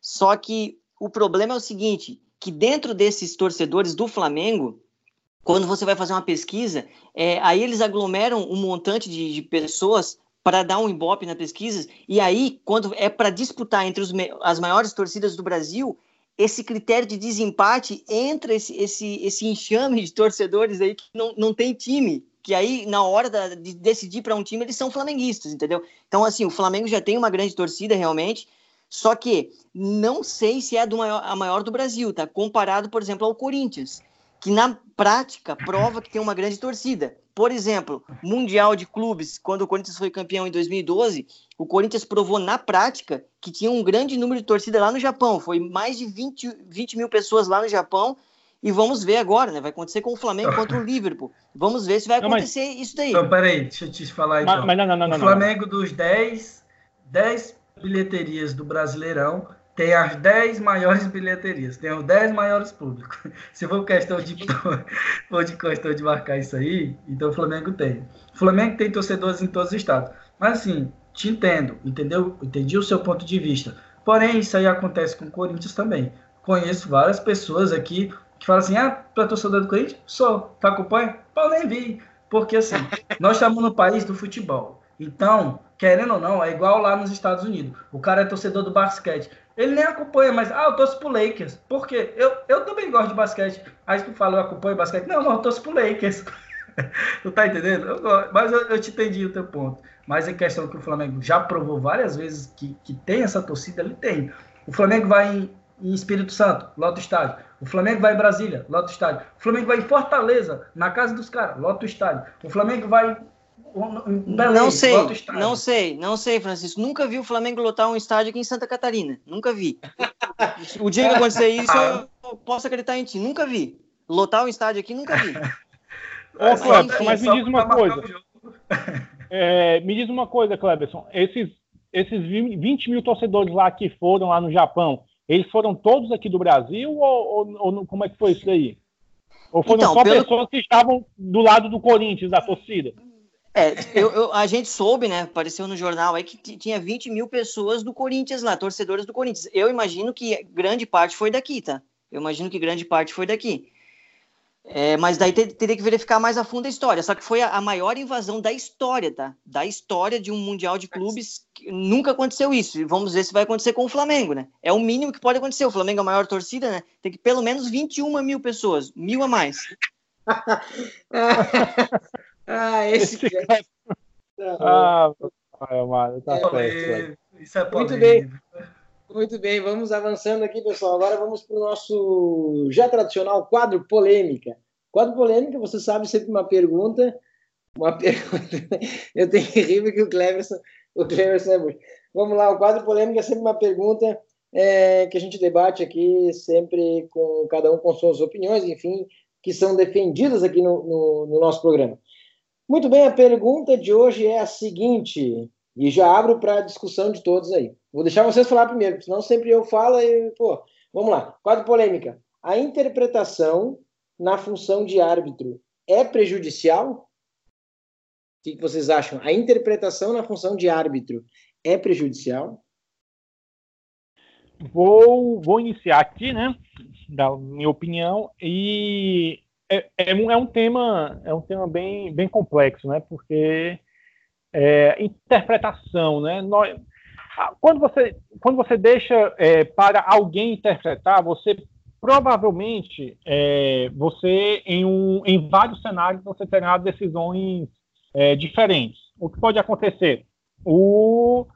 só que o problema é o seguinte: que dentro desses torcedores do Flamengo quando você vai fazer uma pesquisa, é, aí eles aglomeram um montante de, de pessoas para dar um embope na pesquisa, e aí, quando é para disputar entre os, as maiores torcidas do Brasil, esse critério de desempate entra esse, esse, esse enxame de torcedores aí que não, não tem time, que aí, na hora da, de decidir para um time, eles são flamenguistas, entendeu? Então, assim, o Flamengo já tem uma grande torcida, realmente, só que não sei se é do maior, a maior do Brasil, tá? Comparado, por exemplo, ao Corinthians, que na prática prova que tem uma grande torcida. Por exemplo, Mundial de Clubes, quando o Corinthians foi campeão em 2012, o Corinthians provou na prática que tinha um grande número de torcida lá no Japão. Foi mais de 20, 20 mil pessoas lá no Japão. E vamos ver agora, né? Vai acontecer com o Flamengo contra o Liverpool. Vamos ver se vai acontecer não, mas... isso daí. Então, peraí, deixa eu te falar então. Mas, mas não, não, não, o Flamengo dos 10, 10 bilheterias do Brasileirão tem as 10 maiores bilheterias, tem os 10 maiores públicos. Se for questão de, for de questão de marcar isso aí, então o Flamengo tem. O Flamengo tem torcedores em todos os estados. Mas assim, te entendo, entendeu? Entendi o seu ponto de vista. Porém, isso aí acontece com o Corinthians também. Conheço várias pessoas aqui que falam assim: ah, tu é torcedor do Corinthians? Sou. Tu acompanha? Pô, nem vi. Porque assim, nós estamos no país do futebol. Então, querendo ou não, é igual lá nos Estados Unidos. O cara é torcedor do basquete. Ele nem acompanha, mas, ah, eu torço pro Lakers. Por quê? Eu, eu também gosto de basquete. Aí tu fala, eu acompanho basquete. Não, mas eu torço pro Lakers. tu tá entendendo? Eu, mas eu, eu, te entendi o teu ponto. Mas em questão que o Flamengo já provou várias vezes que, que tem essa torcida, ele tem. O Flamengo vai em, em Espírito Santo, lota o estádio. O Flamengo vai em Brasília, lota o estádio. O Flamengo vai em Fortaleza, na casa dos caras, lota o estádio. O Flamengo vai Belém, não sei, não sei, não sei, Francisco. Nunca vi o Flamengo lotar um estádio aqui em Santa Catarina. Nunca vi. o dia que acontecer isso, eu posso acreditar em ti. Nunca vi. Lotar um estádio aqui, nunca vi. Ô, Cleberson, mas me diz uma coisa. É, me diz uma coisa, Cleberson. Esses, esses 20 mil torcedores lá que foram lá no Japão, eles foram todos aqui do Brasil ou, ou, ou como é que foi isso aí? Ou foram então, só pelo... pessoas que estavam do lado do Corinthians, da torcida? É, eu, eu, a gente soube, né? Apareceu no jornal aí que tinha 20 mil pessoas do Corinthians lá, torcedores do Corinthians. Eu imagino que grande parte foi daqui, tá? Eu imagino que grande parte foi daqui. É, mas daí teria que verificar mais a fundo a história. Só que foi a, a, maior invasão da história, tá? Da história de um Mundial de Clubes. Nunca aconteceu isso. Vamos ver se vai acontecer com o Flamengo, né? É o mínimo que pode acontecer. O Flamengo é a maior torcida, né? Tem que pelo menos 21 mil pessoas. Mil a mais. Ah, esse, esse cara. Ah, mano, tá é, Isso é Muito bem. Muito bem, vamos avançando aqui, pessoal. Agora vamos para o nosso já tradicional quadro polêmica. Quadro polêmica, você sabe sempre uma pergunta. Uma pergunta. Eu tenho que rir porque o Cleverson, o Cleverson é muito. Vamos lá, o quadro polêmica é sempre uma pergunta é, que a gente debate aqui, sempre com cada um com suas opiniões, enfim, que são defendidas aqui no, no, no nosso programa. Muito bem, a pergunta de hoje é a seguinte, e já abro para a discussão de todos aí. Vou deixar vocês falar primeiro, senão sempre eu falo e, pô, vamos lá. Quadro polêmica. A interpretação na função de árbitro é prejudicial? O que vocês acham? A interpretação na função de árbitro é prejudicial? Vou, vou iniciar aqui, né, da minha opinião, e é, é, um, é um tema é um tema bem, bem complexo, né? Porque é, interpretação, né? Nós, quando você quando você deixa é, para alguém interpretar, você provavelmente é, você em um em vários cenários você terá decisões é, diferentes. O que pode acontecer? O,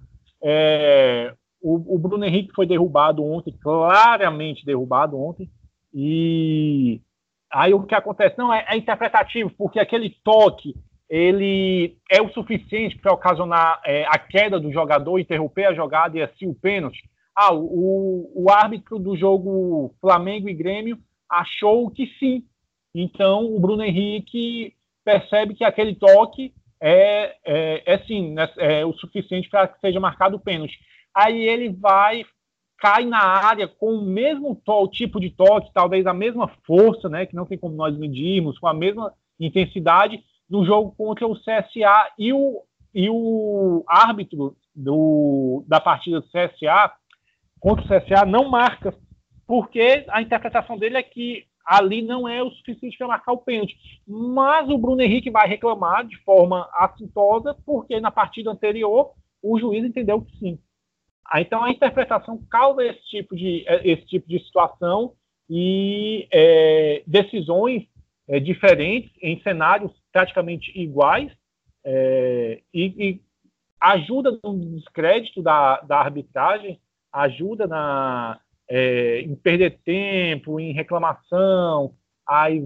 é, o, o Bruno Henrique foi derrubado ontem, claramente derrubado ontem, e Aí o que acontece? Não, é, é interpretativo, porque aquele toque ele é o suficiente para ocasionar é, a queda do jogador, interromper a jogada e assim o pênalti. Ah, o, o árbitro do jogo Flamengo e Grêmio achou que sim. Então o Bruno Henrique percebe que aquele toque é, é, é sim, né, é o suficiente para que seja marcado o pênalti. Aí ele vai cai na área com o mesmo to tipo de toque, talvez a mesma força, né, que não tem como nós medirmos, com a mesma intensidade no jogo contra o CSA e o, e o árbitro do, da partida do CSA contra o CSA não marca, porque a interpretação dele é que ali não é o suficiente para marcar o pênalti. Mas o Bruno Henrique vai reclamar de forma assintosa, porque na partida anterior o juiz entendeu que sim. Ah, então a interpretação causa esse tipo de, eh, esse tipo de situação e é, decisões é, diferentes em cenários praticamente iguais é, e, e, ajuda no descrédito da, da arbitragem, ajuda na, em perder tempo, em reclamação, aí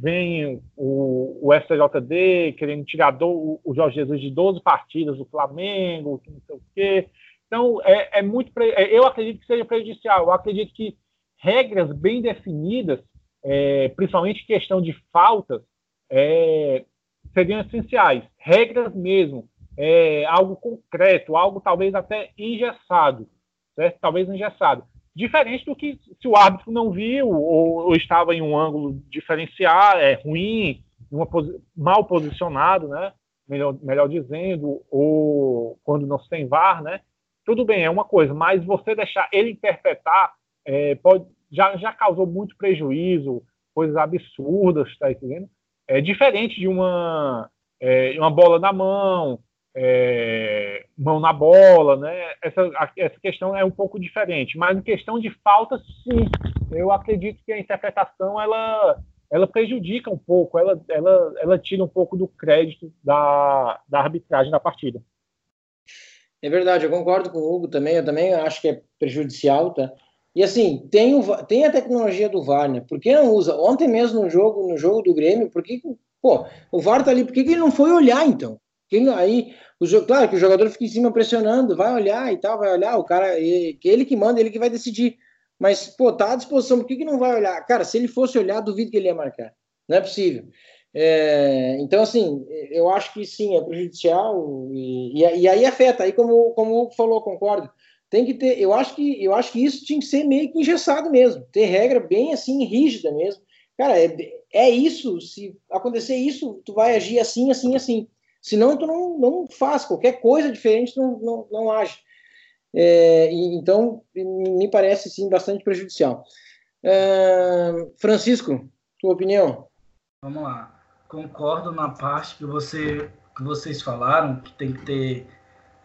vem o, o STJD querendo tirar do, o Jorge Jesus de 12 partidas do Flamengo, que não sei o quê. Então, é, é muito. É, eu acredito que seja prejudicial. Eu acredito que regras bem definidas, é, principalmente questão de faltas, é, seriam essenciais. Regras mesmo, é, algo concreto, algo talvez até engessado, certo? Talvez engessado. Diferente do que se o árbitro não viu ou, ou estava em um ângulo diferenciar, é ruim, posi mal posicionado, né? Melhor, melhor dizendo, ou quando não se tem VAR, né? Tudo bem, é uma coisa, mas você deixar ele interpretar é, pode, já, já causou muito prejuízo, coisas absurdas, tá entendendo? É diferente de uma, é, uma bola na mão, é, mão na bola, né? Essa, essa questão é um pouco diferente, mas em questão de falta, sim, eu acredito que a interpretação ela, ela prejudica um pouco, ela, ela, ela tira um pouco do crédito da, da arbitragem da partida. É verdade, eu concordo com o Hugo também, eu também acho que é prejudicial, tá? E assim, tem, o, tem a tecnologia do VAR, né? Por que não usa? Ontem mesmo no jogo, no jogo do Grêmio, por que, pô, o VAR tá ali, por que, que ele não foi olhar então? Que, aí, o, claro que o jogador fica em cima pressionando, vai olhar e tal, vai olhar, o cara, ele, ele que manda, ele que vai decidir. Mas, pô, tá à disposição, por que, que não vai olhar? Cara, se ele fosse olhar, duvido que ele ia marcar. Não é possível. É, então, assim, eu acho que sim, é prejudicial e, e, e aí afeta. Aí, como, como falou, concordo tem que ter, eu acho que eu acho que isso tinha que ser meio que engessado mesmo, ter regra bem assim rígida mesmo. Cara, é, é isso, se acontecer isso, tu vai agir assim, assim, assim. Senão tu não, não faz qualquer coisa diferente, tu não, não, não age. É, então, me parece sim bastante prejudicial. Francisco, tua opinião? Vamos lá. Concordo na parte que você que vocês falaram que tem que ter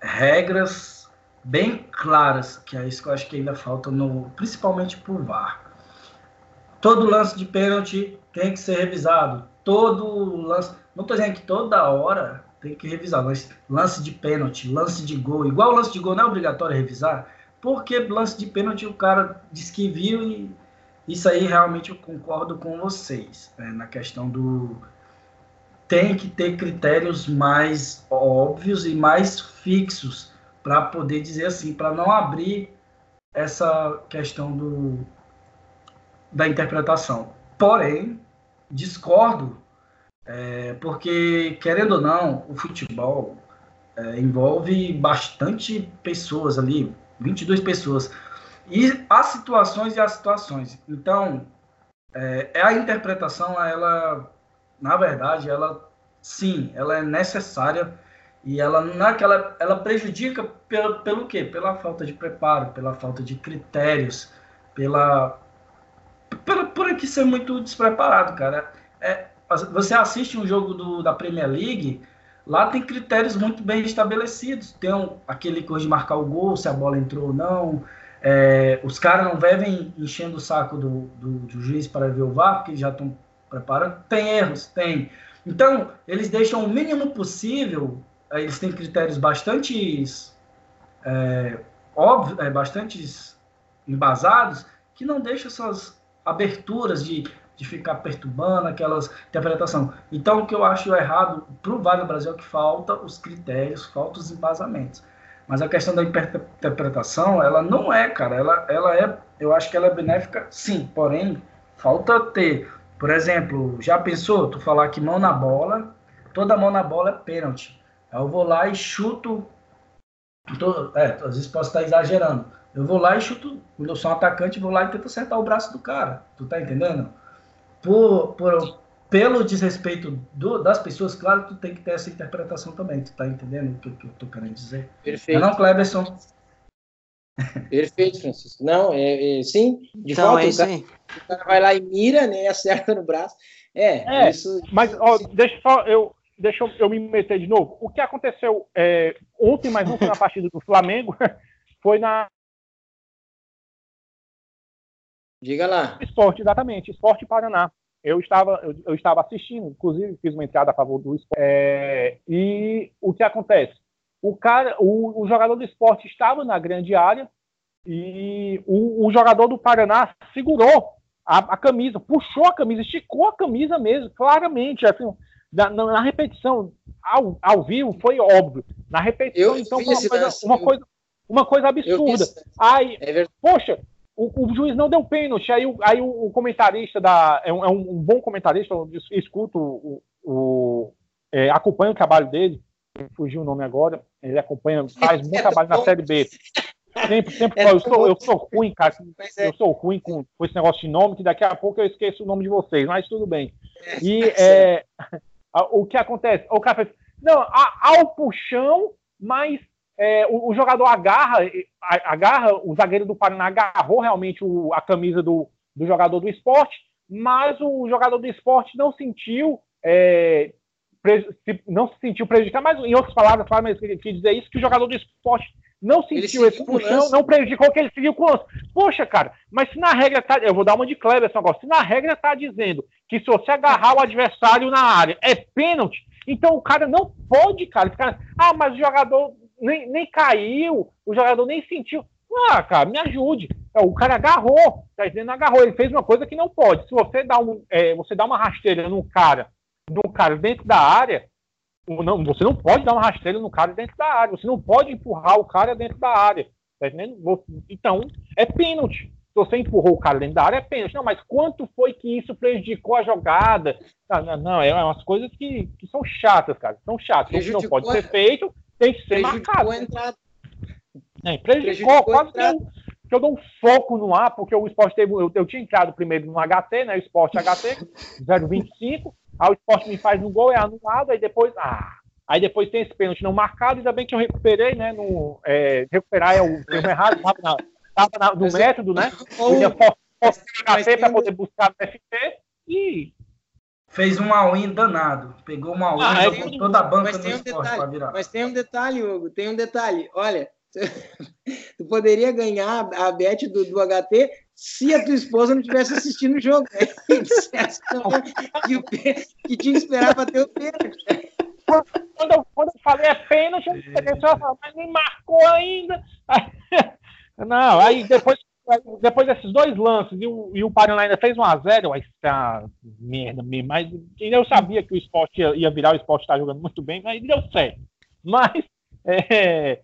regras bem claras, que é isso que eu acho que ainda falta, no, principalmente por VAR. Todo lance de pênalti tem que ser revisado. Todo lance. Não estou dizendo que toda hora tem que revisar, mas lance de pênalti, lance de gol. Igual lance de gol não é obrigatório revisar, porque lance de pênalti o cara diz que viu e isso aí realmente eu concordo com vocês né, na questão do tem que ter critérios mais óbvios e mais fixos para poder dizer assim, para não abrir essa questão do, da interpretação. Porém, discordo, é, porque, querendo ou não, o futebol é, envolve bastante pessoas ali, 22 pessoas. E há situações e há situações. Então, é, a interpretação, ela, na verdade, ela sim, ela é necessária e ela que ela, prejudica pelo, pelo quê? Pela falta de preparo, pela falta de critérios, pela, pela por aqui ser muito despreparado, cara. É, você assiste um jogo do, da Premier League, lá tem critérios muito bem estabelecidos. Tem um, aquele coisa de marcar o gol, se a bola entrou ou não. É, os caras não devem enchendo o saco do, do, do juiz para ver o VAR, porque já estão preparando. Tem erros, tem. Então, eles deixam o mínimo possível eles têm critérios bastante é, óbvios, é, bastante embasados, que não deixam essas aberturas de, de ficar perturbando aquelas interpretação. Então, o que eu acho errado para o VAR no Brasil é que falta os critérios, falta os embasamentos. Mas a questão da interpretação, ela não é, cara, ela, ela é, eu acho que ela é benéfica, sim, porém, falta ter, por exemplo, já pensou, tu falar que mão na bola, toda mão na bola é pênalti. Aí eu vou lá e chuto. Tô, é, às vezes posso estar exagerando. Eu vou lá e chuto. Quando eu sou um atacante, vou lá e tento acertar o braço do cara. Tu tá entendendo? Por, por, pelo desrespeito do, das pessoas, claro, tu tem que ter essa interpretação também. Tu tá entendendo o que, que eu tô querendo dizer? Perfeito. Não, Cleberson? Perfeito, Francisco. Não, é, é sim, de então, volta, é o, cara, o, cara, vai lá e mira, né, acerta no braço. É, é isso. Mas ó, deixa só eu deixa eu, eu, me meter de novo. O que aconteceu é, ontem, mas não foi na partida do Flamengo, foi na Diga lá. Esporte, exatamente, Esporte Paraná. Eu estava, eu, eu, estava assistindo, inclusive fiz uma entrada a favor do esporte. É, e o que acontece? O cara, o, o, jogador do esporte estava na grande área e o, o jogador do Paraná segurou a, a, camisa, puxou a camisa, esticou a camisa mesmo, claramente. Assim, na, na repetição, ao, ao vivo, foi óbvio. Na repetição, eu então, foi uma coisa, uma coisa, uma coisa absurda. Aí, é poxa, o, o, juiz não deu pênalti. Aí, o, aí o, comentarista da. É um, é um, bom comentarista, eu escuto o. o é, acompanha o trabalho dele, fugiu o nome agora. Ele acompanha, faz muito trabalho na Série B. Sempre, sempre é eu, sou, eu sou ruim, cara. É. Eu sou ruim com, com esse negócio de nome, que daqui a pouco eu esqueço o nome de vocês, mas tudo bem. É, e é, o que acontece? O cara faz, não, há, o puxão, mas é, o, o, jogador agarra, agarra, o zagueiro do Paraná agarrou realmente o, a camisa do, do jogador do esporte, mas o jogador do esporte não sentiu, é, não se sentiu prejudicado, mas em outras palavras, mas quer dizer isso, que o jogador do esporte não sentiu esse puxão, não prejudicou que ele seguiu com o lance. Poxa, cara, mas se na regra tá, eu vou dar uma de Cleberson agora, se na regra tá dizendo que se você agarrar o adversário na área é pênalti, então o cara não pode, cara, ficar, ah, mas o jogador nem, nem caiu, o jogador nem sentiu. Ah, cara, me ajude. É, o cara agarrou, tá dizendo agarrou, ele fez uma coisa que não pode. Se você dá, um, é, você dá uma rasteira num cara, num cara dentro da área, não, você não pode dar uma rasteira no cara dentro da área, você não pode empurrar o cara dentro da área. Tá então, é pênalti. Se você empurrou o cara dentro da área, é pênalti. Não, mas quanto foi que isso prejudicou a jogada? Não, não, não é umas coisas que, que são chatas, cara. São chatas. O que não pode ser feito tem que ser marcado. A entrada. É, prejudicou, prejudicou quase que eu, que eu dou um foco no ar, porque o esporte teve. Eu, eu tinha entrado primeiro no HT, né? Esporte HT, 0,25. Aí o esporte me faz no gol, é anulado, aí depois. Ah, aí depois tem esse pênalti não marcado, ainda bem que eu recuperei, né? No, é, recuperar é o termo errado, estava no método, né? Eu ia forçar o HT para poder buscar no FT e fez um all-in danado. Pegou uma all-in, ah, jogou toda a banca do um esporte para virar. Mas tem um detalhe, Hugo, tem um detalhe. Olha, tu poderia ganhar a bet do, do HT se a tua esposa não tivesse assistindo o jogo. Né? que, que tinha que esperar para ter o pênalti. Quando eu, quando eu falei é pênalti, eu falei, mas nem marcou ainda. Não, aí depois depois desses dois lances e o, e o Paraná ainda fez 1x0, aí tá merda mesmo. Mas eu sabia que o esporte ia, ia virar, o esporte está jogando muito bem, mas deu certo. Mas é,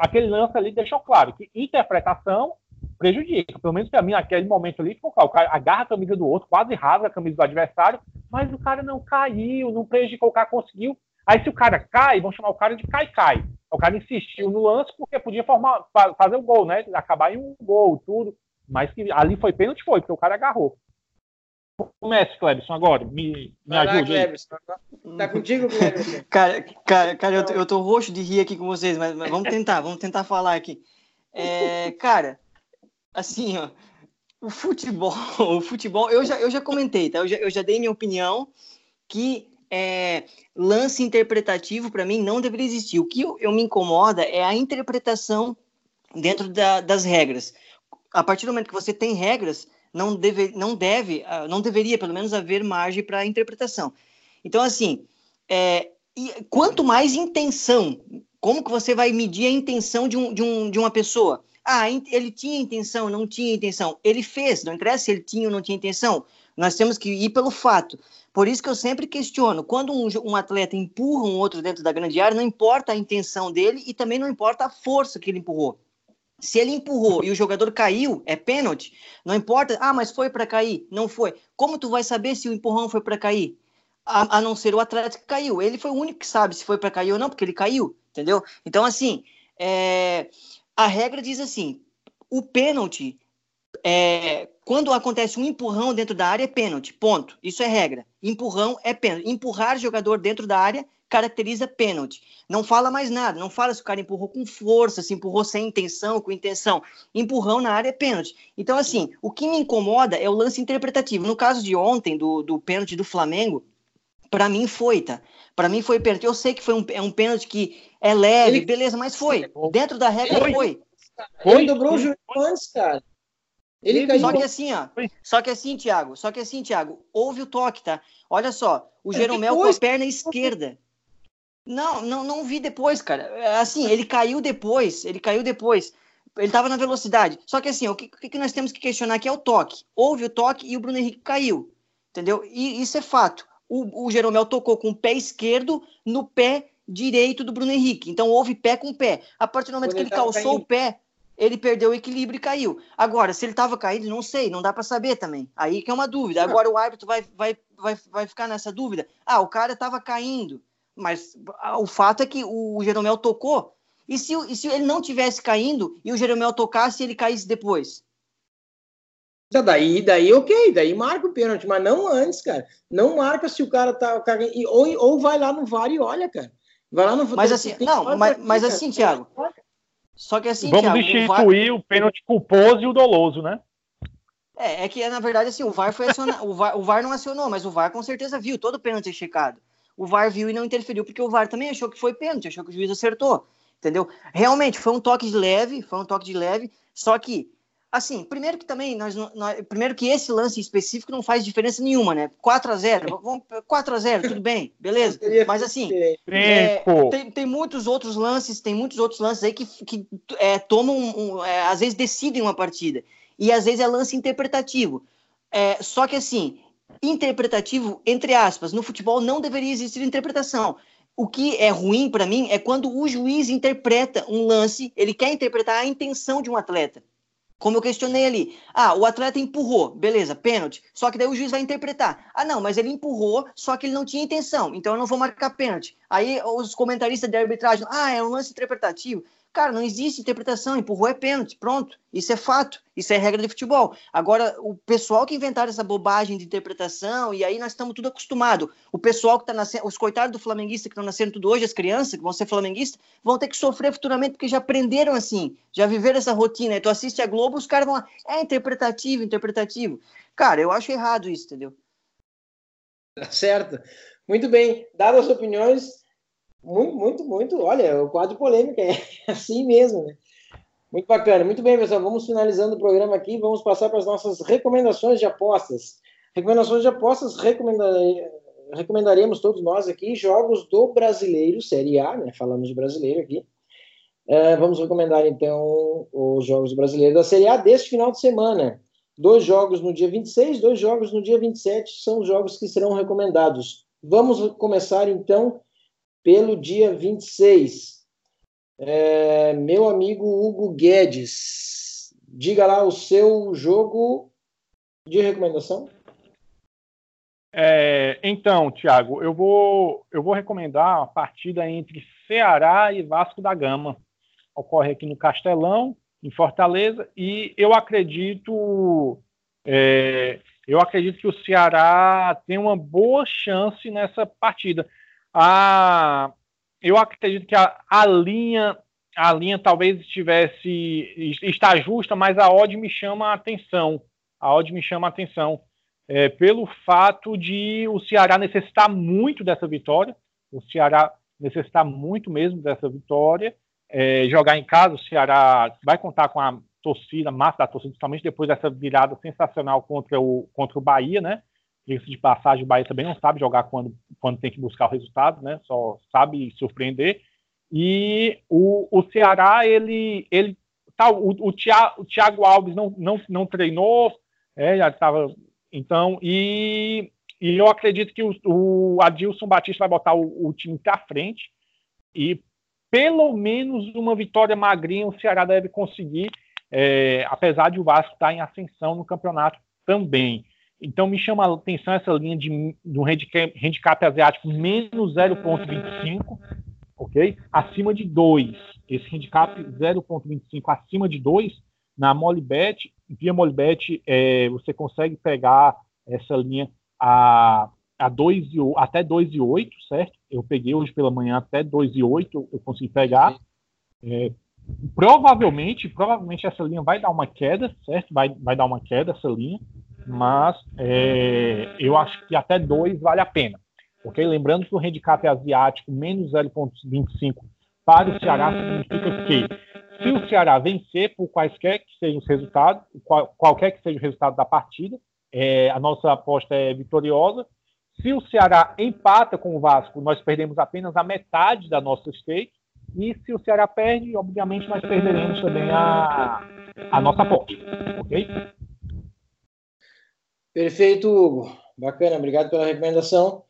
aquele lance ali deixou claro que interpretação prejudica. Pelo menos para mim, naquele momento ali, claro. O cara agarra a camisa do outro, quase rasga a camisa do adversário, mas o cara não caiu, não prejudicou, o cara conseguiu. Aí se o cara cai, vão chamar o cara de cai-cai. O cara insistiu no lance porque podia formar, fazer o gol, né? Acabar em um gol, tudo. Mas que ali foi pênalti, foi, porque o cara agarrou. Comece, Clebson, agora. Me, me ajude. Lá, tá contigo, Clebson? cara, cara, cara eu, tô, eu tô roxo de rir aqui com vocês, mas, mas vamos tentar, vamos tentar falar aqui. É, cara, assim, ó, o futebol, o futebol, eu já, eu já comentei, tá? Eu já, eu já dei minha opinião que é, lance interpretativo para mim não deveria existir. O que eu, eu, me incomoda é a interpretação dentro da, das regras. A partir do momento que você tem regras, não deve, não deve, ah, não deveria pelo menos haver margem para interpretação. Então assim, é, quanto mais intenção, como que você vai medir a intenção de, um, de, um, de uma pessoa? Ah, ele tinha intenção, não tinha intenção. Ele fez, não interessa se ele tinha ou não tinha intenção. Nós temos que ir pelo fato. Por isso que eu sempre questiono, quando um, um, atleta empurra um outro dentro da grande área, não importa a intenção dele e também não importa a força que ele empurrou. Se ele empurrou e o jogador caiu, é pênalti. Não importa, ah, mas foi para cair. Não foi. Como tu vai saber se o empurrão foi para cair? A, a, não ser o atleta que caiu. Ele foi o único que sabe se foi para cair ou não, porque ele caiu, entendeu? Então, assim, é, a regra diz assim: o pênalti é, quando acontece um empurrão dentro da área, é pênalti. Ponto. Isso é regra. Empurrão é pênalti. Empurrar jogador dentro da área, caracteriza pênalti. Não fala mais nada, não fala se o cara empurrou com força, se empurrou sem intenção, com intenção. Empurrão na área é pênalti. Então, assim, o que me incomoda é o lance interpretativo. No caso de ontem, do, do pênalti do Flamengo, para mim foi, tá? Para mim foi pênalti. Eu sei que foi um, é um pênalti que é leve, Ele... beleza, mas foi. Dentro da regra foi. foi. Ele dobrou o joelho antes, cara. Ele caiu. Só que assim, ó. Só que assim, Thiago. Só que assim, Thiago. Houve o toque, tá? Olha só. O é, Jeromel depois... com a perna esquerda. Não, não, não vi depois, cara. Assim, ele caiu depois. Ele caiu depois. Ele tava na velocidade. Só que assim, o que, o que nós temos que questionar aqui é o toque. Houve o toque e o Bruno Henrique caiu. Entendeu? E isso é fato. O, o Jeromel tocou com o pé esquerdo no pé direito do Bruno Henrique. Então houve pé com pé. A partir do momento Quando que ele, calçou caindo. o pé, ele perdeu o equilíbrio e caiu. Agora, se ele estava caído, não sei, não dá para saber também. Aí que é uma dúvida. Agora o árbitro vai, vai, vai, vai ficar nessa dúvida. Ah, o cara estava caindo, mas o fato é que o Jeromel tocou. E se, e se ele não tivesse caindo e o Jeromel tocasse e ele caísse depois? Já daí, daí ok, daí marca o pênalti, mas não antes, cara. Não marca se o cara tá. Ou, ou vai lá no VAR e olha, cara. Vai lá no Mas assim, não, mas, mas assim, Thiago. Só que assim, Vamos Thiago, instituir o, VAR... o pênalti culposo e o doloso, né? É, é que na verdade assim, o VAR foi acionado, o, VAR, o VAR não acionou, mas o VAR com certeza viu todo o pênalti checado. O VAR viu e não interferiu porque o VAR também achou que foi pênalti, achou que o juiz acertou, entendeu? Realmente foi um toque de leve, foi um toque de leve, só que assim, primeiro que também nós, nós, primeiro que esse lance específico não faz diferença nenhuma, né? 4 a 0, vamos 4 a 0, tudo bem, beleza? Mas assim, é, tem, tem muitos outros lances, tem muitos outros lances aí que, que é, tomam, um, é, às vezes decidem uma partida e às vezes é lance interpretativo. É, só que assim, interpretativo entre aspas, no futebol não deveria existir interpretação. O que é ruim para mim é quando o juiz interpreta um lance, ele quer interpretar a intenção de um atleta. Como eu questionei ali. Ah, o atleta empurrou, beleza, pênalti. Só que daí o juiz vai interpretar. Ah, não, mas ele empurrou, só que ele não tinha intenção, então eu não vou marcar pênalti. Aí os comentaristas de arbitragem, ah, é um lance interpretativo. Cara, não existe interpretação, empurrou é pênalti, pronto. Isso é fato, isso é regra de futebol. Agora, o pessoal que inventaram essa bobagem de interpretação, e aí nós estamos tudo acostumado. O pessoal que está nascendo, os coitados do flamenguista que estão nascendo tudo hoje, as crianças que vão ser flamenguistas, vão ter que sofrer futuramente porque já aprenderam assim, já viveram essa rotina. E tu assiste a Globo, os caras vão lá, é interpretativo, interpretativo. Cara, eu acho errado isso, entendeu? Tá certo. Muito bem. Dadas as opiniões, muito, muito, muito. Olha, o quadro polêmico é assim mesmo, né? Muito bacana. Muito bem, pessoal. Vamos finalizando o programa aqui. Vamos passar para as nossas recomendações de apostas. Recomendações de apostas, recomendaríamos todos nós aqui jogos do brasileiro, Série A, né? Falamos de brasileiro aqui. Uh, vamos recomendar então os jogos brasileiros da Série A deste final de semana. Dois jogos no dia 26, dois jogos no dia 27 são os jogos que serão recomendados. Vamos começar então pelo dia 26. É, meu amigo Hugo Guedes, diga lá o seu jogo de recomendação. É, então, Thiago, eu vou, eu vou recomendar a partida entre Ceará e Vasco da Gama. Ocorre aqui no Castelão, em Fortaleza, e eu acredito, é, eu acredito que o Ceará tem uma boa chance nessa partida a, eu acredito que a, a linha a linha talvez estivesse está justa, mas a odd me chama a atenção. A odd me chama a atenção é, pelo fato de o Ceará necessitar muito dessa vitória. O Ceará necessitar muito mesmo dessa vitória. É, jogar em casa, o Ceará vai contar com a torcida, massa da torcida, principalmente depois dessa virada sensacional contra o, contra o Bahia, né? Diga-se de passagem, o Bahia também não sabe jogar quando, quando tem que buscar o resultado, né? Só sabe surpreender. E o, o Ceará, ele, ele tá, o, o, Thiago, o Thiago Alves não, não, não treinou, é, já estava. Então, e, e eu acredito que o, o Adilson Batista vai botar o, o time para frente e pelo menos uma vitória magrinha o Ceará deve conseguir, é, apesar de o Vasco estar em ascensão no campeonato também. Então me chama a atenção essa linha de, do handicap, handicap asiático menos 0,25, ok? Acima de 2. Esse handicap 0,25 acima de 2, na Molibet, via Molibet, é, você consegue pegar essa linha a a 2 e, até 2 e 8, certo? Eu peguei hoje pela manhã até 2 e 8, eu consegui pegar. É, provavelmente, provavelmente essa linha vai dar uma queda, certo? Vai, vai dar uma queda essa linha, mas é, eu acho que até 2 vale a pena. Ok? Lembrando que o handicap asiático menos 0,25 para o Ceará significa que se o Ceará vencer por quaisquer que sejam os resultados, qual, qualquer que seja o resultado da partida, é, a nossa aposta é vitoriosa. Se o Ceará empata com o Vasco, nós perdemos apenas a metade da nossa stake. E se o Ceará perde, obviamente nós perderemos também a, a nossa aposta. Ok? Perfeito, Hugo. Bacana, obrigado pela recomendação.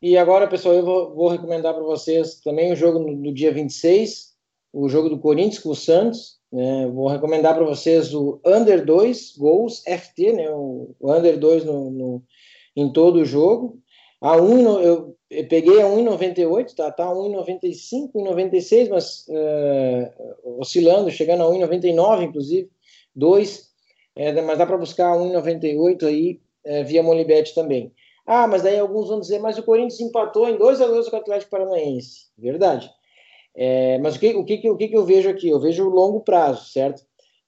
E agora, pessoal, eu vou, vou recomendar para vocês também o jogo no, no, dia 26, o jogo do Corinthians com o Santos. Né? Vou recomendar para vocês o Under 2 gols FT, né? o, o Under 2 no, no, em todo o jogo. A 1, eu, eu peguei a 1,98, tá? Tá 1,95, 1,96, mas uh, oscilando, chegando a 1,99, inclusive, 2, é, mas dá para buscar 1,98 aí é, via Molibet também. Ah, mas daí alguns vão dizer, mas o Corinthians empatou em 2 a 2 com o Atlético Paranaense. Verdade. É, mas o, que, o, que, o que eu vejo aqui? Eu vejo o longo prazo, certo?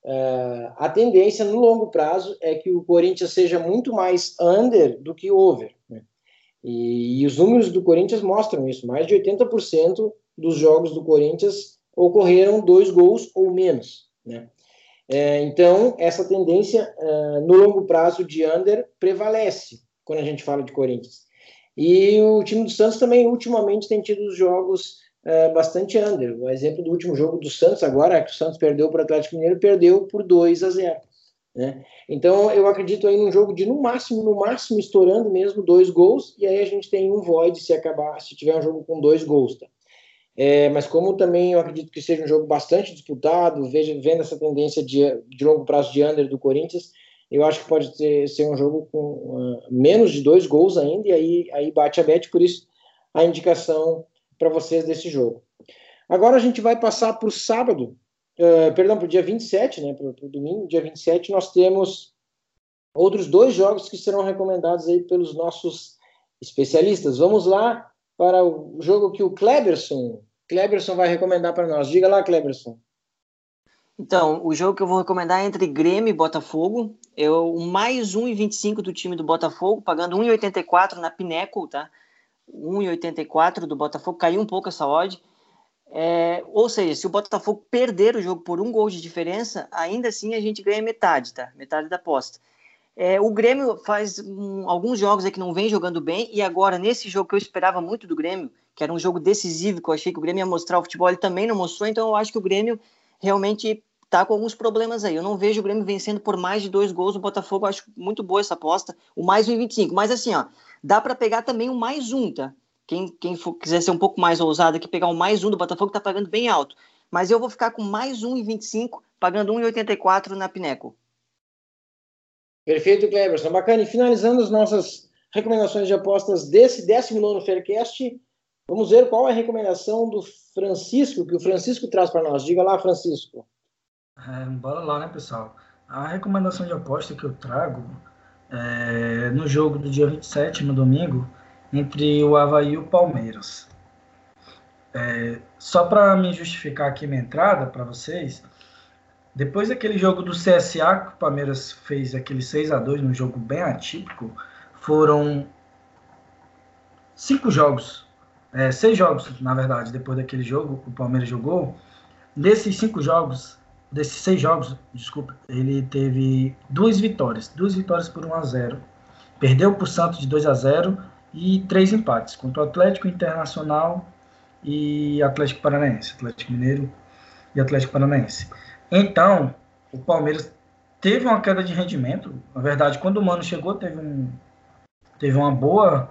Uh, a tendência no longo prazo é que o Corinthians seja muito mais under do que over. Né? E, e, os números do Corinthians mostram isso. Mais de 80% dos jogos do Corinthians ocorreram dois gols ou menos. Né? É, então, essa tendência uh, no longo prazo de under prevalece quando a gente fala de Corinthians. E o time do Santos também, ultimamente, tem tido os jogos uh, bastante under. O exemplo do último jogo do Santos, agora, que o Santos perdeu para o Atlético Mineiro, perdeu por 2 a 0. Né? Então, eu acredito aí num jogo de, no máximo, no máximo, estourando mesmo dois gols, e aí a gente tem um void se acabar, se tiver um jogo com dois gols. Tá? É, mas como também eu acredito que seja um jogo bastante disputado, veja, vendo essa tendência de, de longo prazo de under do Corinthians, eu acho que pode ter, ser um jogo com uh, menos de dois gols ainda, e aí, aí bate a bet, por isso a indicação para vocês desse jogo. Agora a gente vai passar para o sábado, uh, perdão, para o dia 27, né, para o domingo, dia 27, nós temos outros dois jogos que serão recomendados aí pelos nossos especialistas. Vamos lá para o jogo que o Kleberson, Kleberson vai recomendar para nós. Diga lá, Kleberson. Então, o jogo que eu vou recomendar é entre Grêmio e Botafogo. Eu mais 1,25 do time do Botafogo, pagando 1,84 na Pinnacle, tá? 1,84 do Botafogo, caiu um pouco essa odd. É, ou seja, se o Botafogo perder o jogo por um gol de diferença, ainda assim a gente ganha metade, tá? Metade da aposta. É, o Grêmio faz um, alguns jogos aí que não vem jogando bem, e agora, nesse jogo que eu esperava muito do Grêmio, que era um jogo decisivo, que eu achei que o Grêmio ia mostrar o futebol, ele também não mostrou, então eu acho que o Grêmio realmente tá com alguns problemas aí. Eu não vejo o Grêmio vencendo por mais de dois gols no Botafogo. Acho muito boa essa aposta. O mais 1,25. Mas assim, ó, dá para pegar também o mais um, tá? Quem, quem for, quiser ser um pouco mais ousado aqui, pegar o mais um do Botafogo, tá pagando bem alto. Mas eu vou ficar com mais 1,25, pagando 1,84 na Pineco. Perfeito, Cleberson. Bacana. E finalizando as nossas recomendações de apostas desse 19 Faircast, vamos ver qual é a recomendação do Francisco, que o Francisco traz para nós. Diga lá, Francisco. É, bora lá, né, pessoal? A recomendação de aposta que eu trago é no jogo do dia 27, no domingo, entre o Havaí e o Palmeiras. É, só para me justificar aqui minha entrada para vocês, depois daquele jogo do CSA, que o Palmeiras fez aquele 6 a 2 num jogo bem atípico, foram cinco jogos, é, seis jogos, na verdade, depois daquele jogo, o Palmeiras jogou. Nesses cinco jogos, desses seis jogos, desculpa, ele teve duas vitórias, duas vitórias por 1 a 0 Perdeu para o Santos de 2 a 0 e três empates contra o Atlético Internacional e Atlético Paranaense, Atlético Mineiro e Atlético Paranaense. Então, o Palmeiras teve uma queda de rendimento. Na verdade, quando o Mano chegou, teve um teve uma boa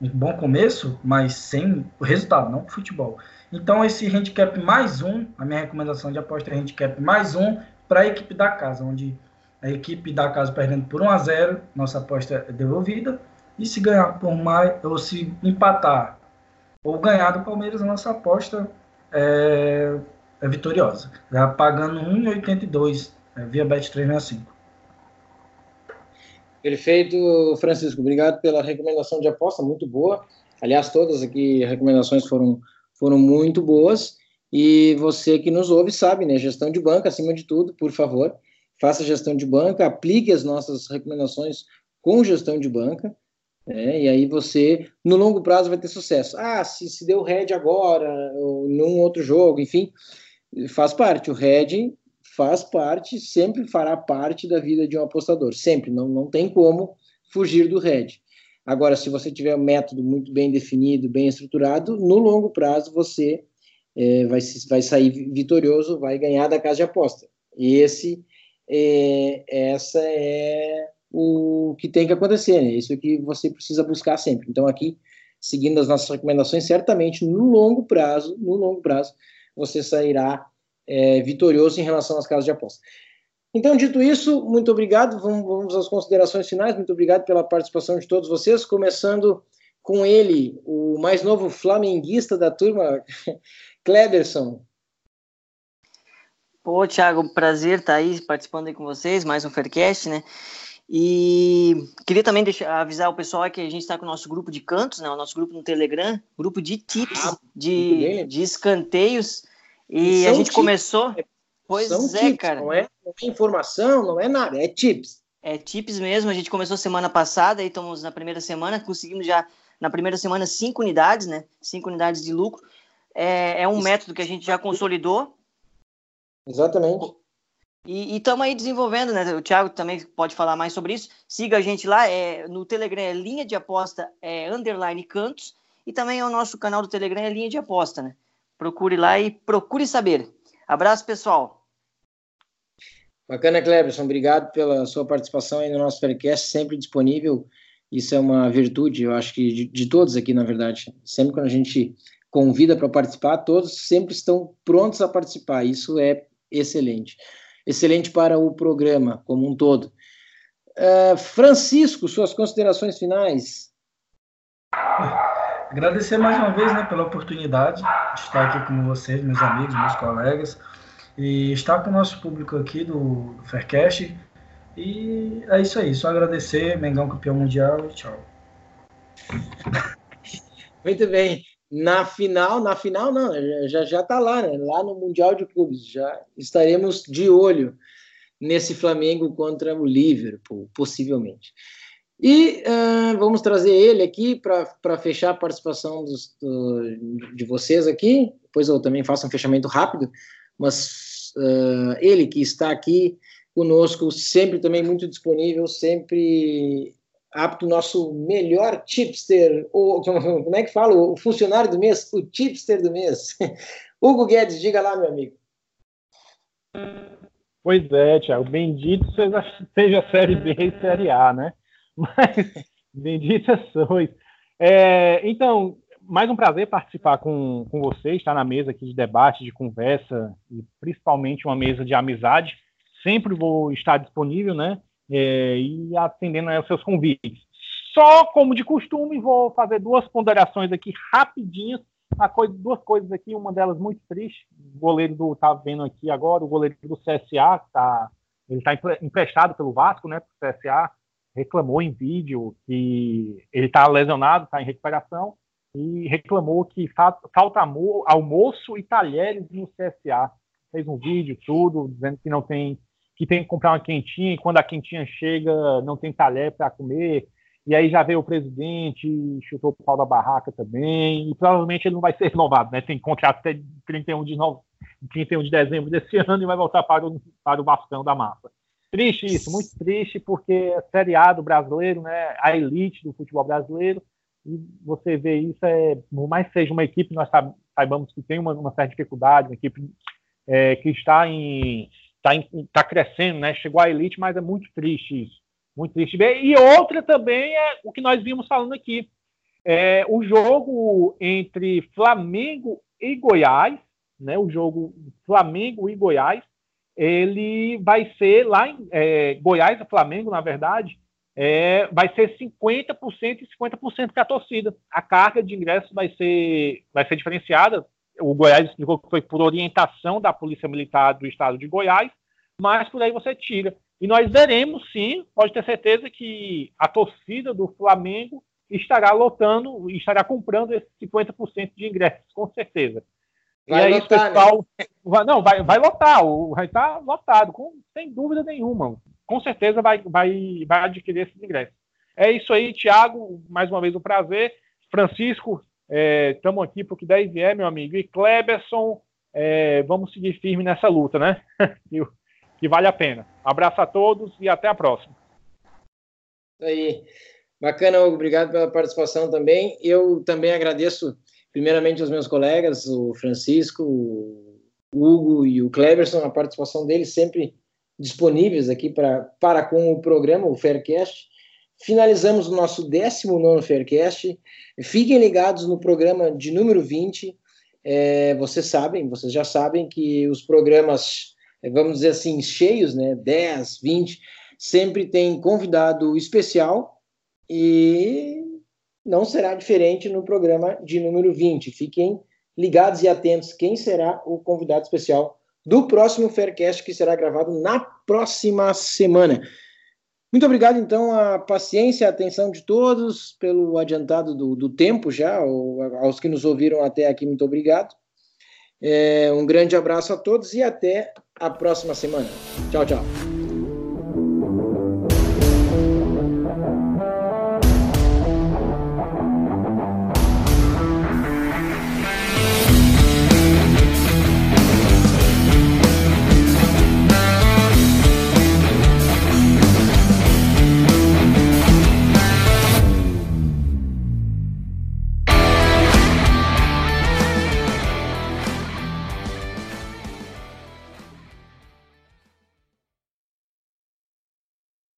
um bom começo, mas sem resultado, não futebol. Então, esse handicap mais um, a minha recomendação de aposta é handicap mais um para a equipe da casa, onde a equipe da casa perdendo por 1 a 0 nossa aposta é devolvida. E se ganhar por mais, ou se empatar ou ganhar do Palmeiras, a nossa aposta é, é vitoriosa. Já pagando 1,82 é, via Bet365. Perfeito, Francisco. Obrigado pela recomendação de aposta, muito boa. Aliás, todas aqui recomendações foram, foram muito boas. E você que nos ouve sabe, né? Gestão de banca, acima de tudo, por favor, faça gestão de banca, aplique as nossas recomendações com gestão de banca. É, e aí você, no longo prazo, vai ter sucesso. Ah, se, se deu head agora, ou num outro jogo, enfim, faz parte. O head faz parte, sempre fará parte da vida de um apostador, sempre, não, não tem como fugir do RED. Agora, se você tiver um método muito bem definido, bem estruturado, no longo prazo você é, vai, vai sair vitorioso, vai ganhar da casa de aposta. Esse, é, essa é o que tem que acontecer, né? Isso é que você precisa buscar sempre. Então, aqui, seguindo as nossas recomendações, certamente no longo prazo, no longo prazo, você sairá é, vitorioso em relação às casas de aposta. Então, dito isso, muito obrigado. Vamos, vamos às considerações finais. Muito obrigado pela participação de todos vocês, começando com ele, o mais novo flamenguista da turma, Kleberson. Pô, Thiago, prazer estar aí participando aí com vocês, mais um Faircast, né? E queria também deixar, avisar o pessoal que a gente está com o nosso grupo de cantos, né? O nosso grupo no Telegram, grupo de tips, ah, de, de escanteios e, a gente tips. começou. Pois São é, tips, cara. Não é, não é informação, não é nada, é tips. É tips mesmo. A gente começou semana passada, aí estamos na primeira semana, conseguimos já na primeira semana cinco unidades, né? Cinco unidades de lucro. É, é um Isso. método que a gente já consolidou. Exatamente. E estamos aí desenvolvendo, né? O Thiago também pode falar mais sobre isso. Siga a gente lá, é, no Telegram é linha de aposta, é underline cantos, e também é o nosso canal do Telegram é linha de aposta, né? Procure lá e procure saber. Abraço, pessoal. Bacana, Cleberson. Obrigado pela sua participação aí no nosso podcast, sempre disponível. Isso é uma virtude, eu acho que de, de todos aqui, na verdade. Sempre quando a gente convida para participar, todos sempre estão prontos a participar. Isso é excelente. Excelente para o programa como um todo. Uh, Francisco, suas considerações finais. Agradecer mais uma vez né, pela oportunidade de estar aqui com vocês, meus amigos, meus colegas, e estar com o nosso público aqui do, do Faircast. E é isso aí, só agradecer, Mengão campeão mundial e tchau. Muito bem. Na final, na final não, já já está lá, né? Lá no Mundial de Clubes, já estaremos de olho nesse Flamengo contra o Liverpool, possivelmente. E uh, vamos trazer ele aqui para fechar a participação dos, do, de vocês aqui. Depois eu também faço um fechamento rápido, mas uh, ele que está aqui conosco, sempre também muito disponível, sempre apto, nosso melhor tipster, ou como é que fala? O funcionário do mês, o tipster do mês. Hugo Guedes, diga lá, meu amigo. Pois é, Tiago, bendito seja, seja Série B e Série A, né? Mas, bendita sois. É, então, mais um prazer participar com, com vocês, estar na mesa aqui de debate, de conversa, e principalmente uma mesa de amizade. Sempre vou estar disponível, né? É, e atendendo aos seus convites. Só como de costume, vou fazer duas ponderações aqui rapidinhas. Coisa, duas coisas aqui, uma delas muito triste. O goleiro do tá vendo aqui agora, o goleiro do CSA, tá, ele está emprestado pelo Vasco, né, o CSA reclamou em vídeo que ele está lesionado, está em recuperação, e reclamou que falta almoço e talheres no CSA. Fez um vídeo, tudo, dizendo que não tem, que tem que comprar uma quentinha, e quando a quentinha chega, não tem talher para comer. E aí já veio o presidente, chutou o pau da barraca também, e provavelmente ele não vai ser renovado, né? Tem contrato até 31 de, no... 31 de dezembro desse ano e vai voltar para o, para o bastão da massa. Triste isso, muito triste, porque a Série A do brasileiro, né, a elite do futebol brasileiro, e você vê isso, é, por mais que seja uma equipe, nós saibamos que tem uma, uma certa dificuldade, uma equipe é, que está em está tá crescendo, né? Chegou à elite, mas é muito triste isso. Muito triste. E outra também é o que nós vimos falando aqui. É, o jogo entre Flamengo e Goiás, né? O jogo Flamengo e Goiás, ele vai ser lá em é, Goiás e Flamengo, na verdade, é, vai ser 50% e 50% para a torcida. A carga de ingressos vai ser, vai ser diferenciada. O Goiás explicou que foi por orientação da Polícia Militar do Estado de Goiás, mas por aí você tira. E nós veremos, sim, pode ter certeza que a torcida do Flamengo estará lotando, estará comprando esses 50% de ingressos, com certeza. Vai e aí, lotar, pessoal. Né? Vai, não, vai, vai lotar, vai estar lotado, com, sem dúvida nenhuma. Com certeza vai, vai, vai adquirir esses ingressos. É isso aí, Thiago. Mais uma vez um prazer. Francisco, estamos é, aqui para o que vier, meu amigo. E Kleberson, é, vamos seguir firme nessa luta, né? que, vale a pena. Abraço a todos e até a próxima. Isso aí. Bacana, Hugo. Obrigado pela participação também. Eu também agradeço, primeiramente, aos meus colegas, o Francisco, o Hugo e o Cleverson, a participação deles sempre disponíveis aqui pra, para com o programa, o Faircast. Finalizamos o nosso 19 Faircast. Fiquem ligados no programa de número 20. É, vocês sabem, vocês já sabem que os programas, vamos dizer assim, cheios, né, 10, 20, sempre tem convidado especial e não será diferente no programa de número 20. Fiquem ligados e atentos quem será o convidado especial do próximo Faircast, que será gravado na próxima semana. Muito obrigado, então, a paciência, a atenção de todos, pelo adiantado do, do tempo já, aos que nos ouviram até aqui, muito obrigado. É, um grande abraço a todos e até a próxima semana. Tchau, tchau.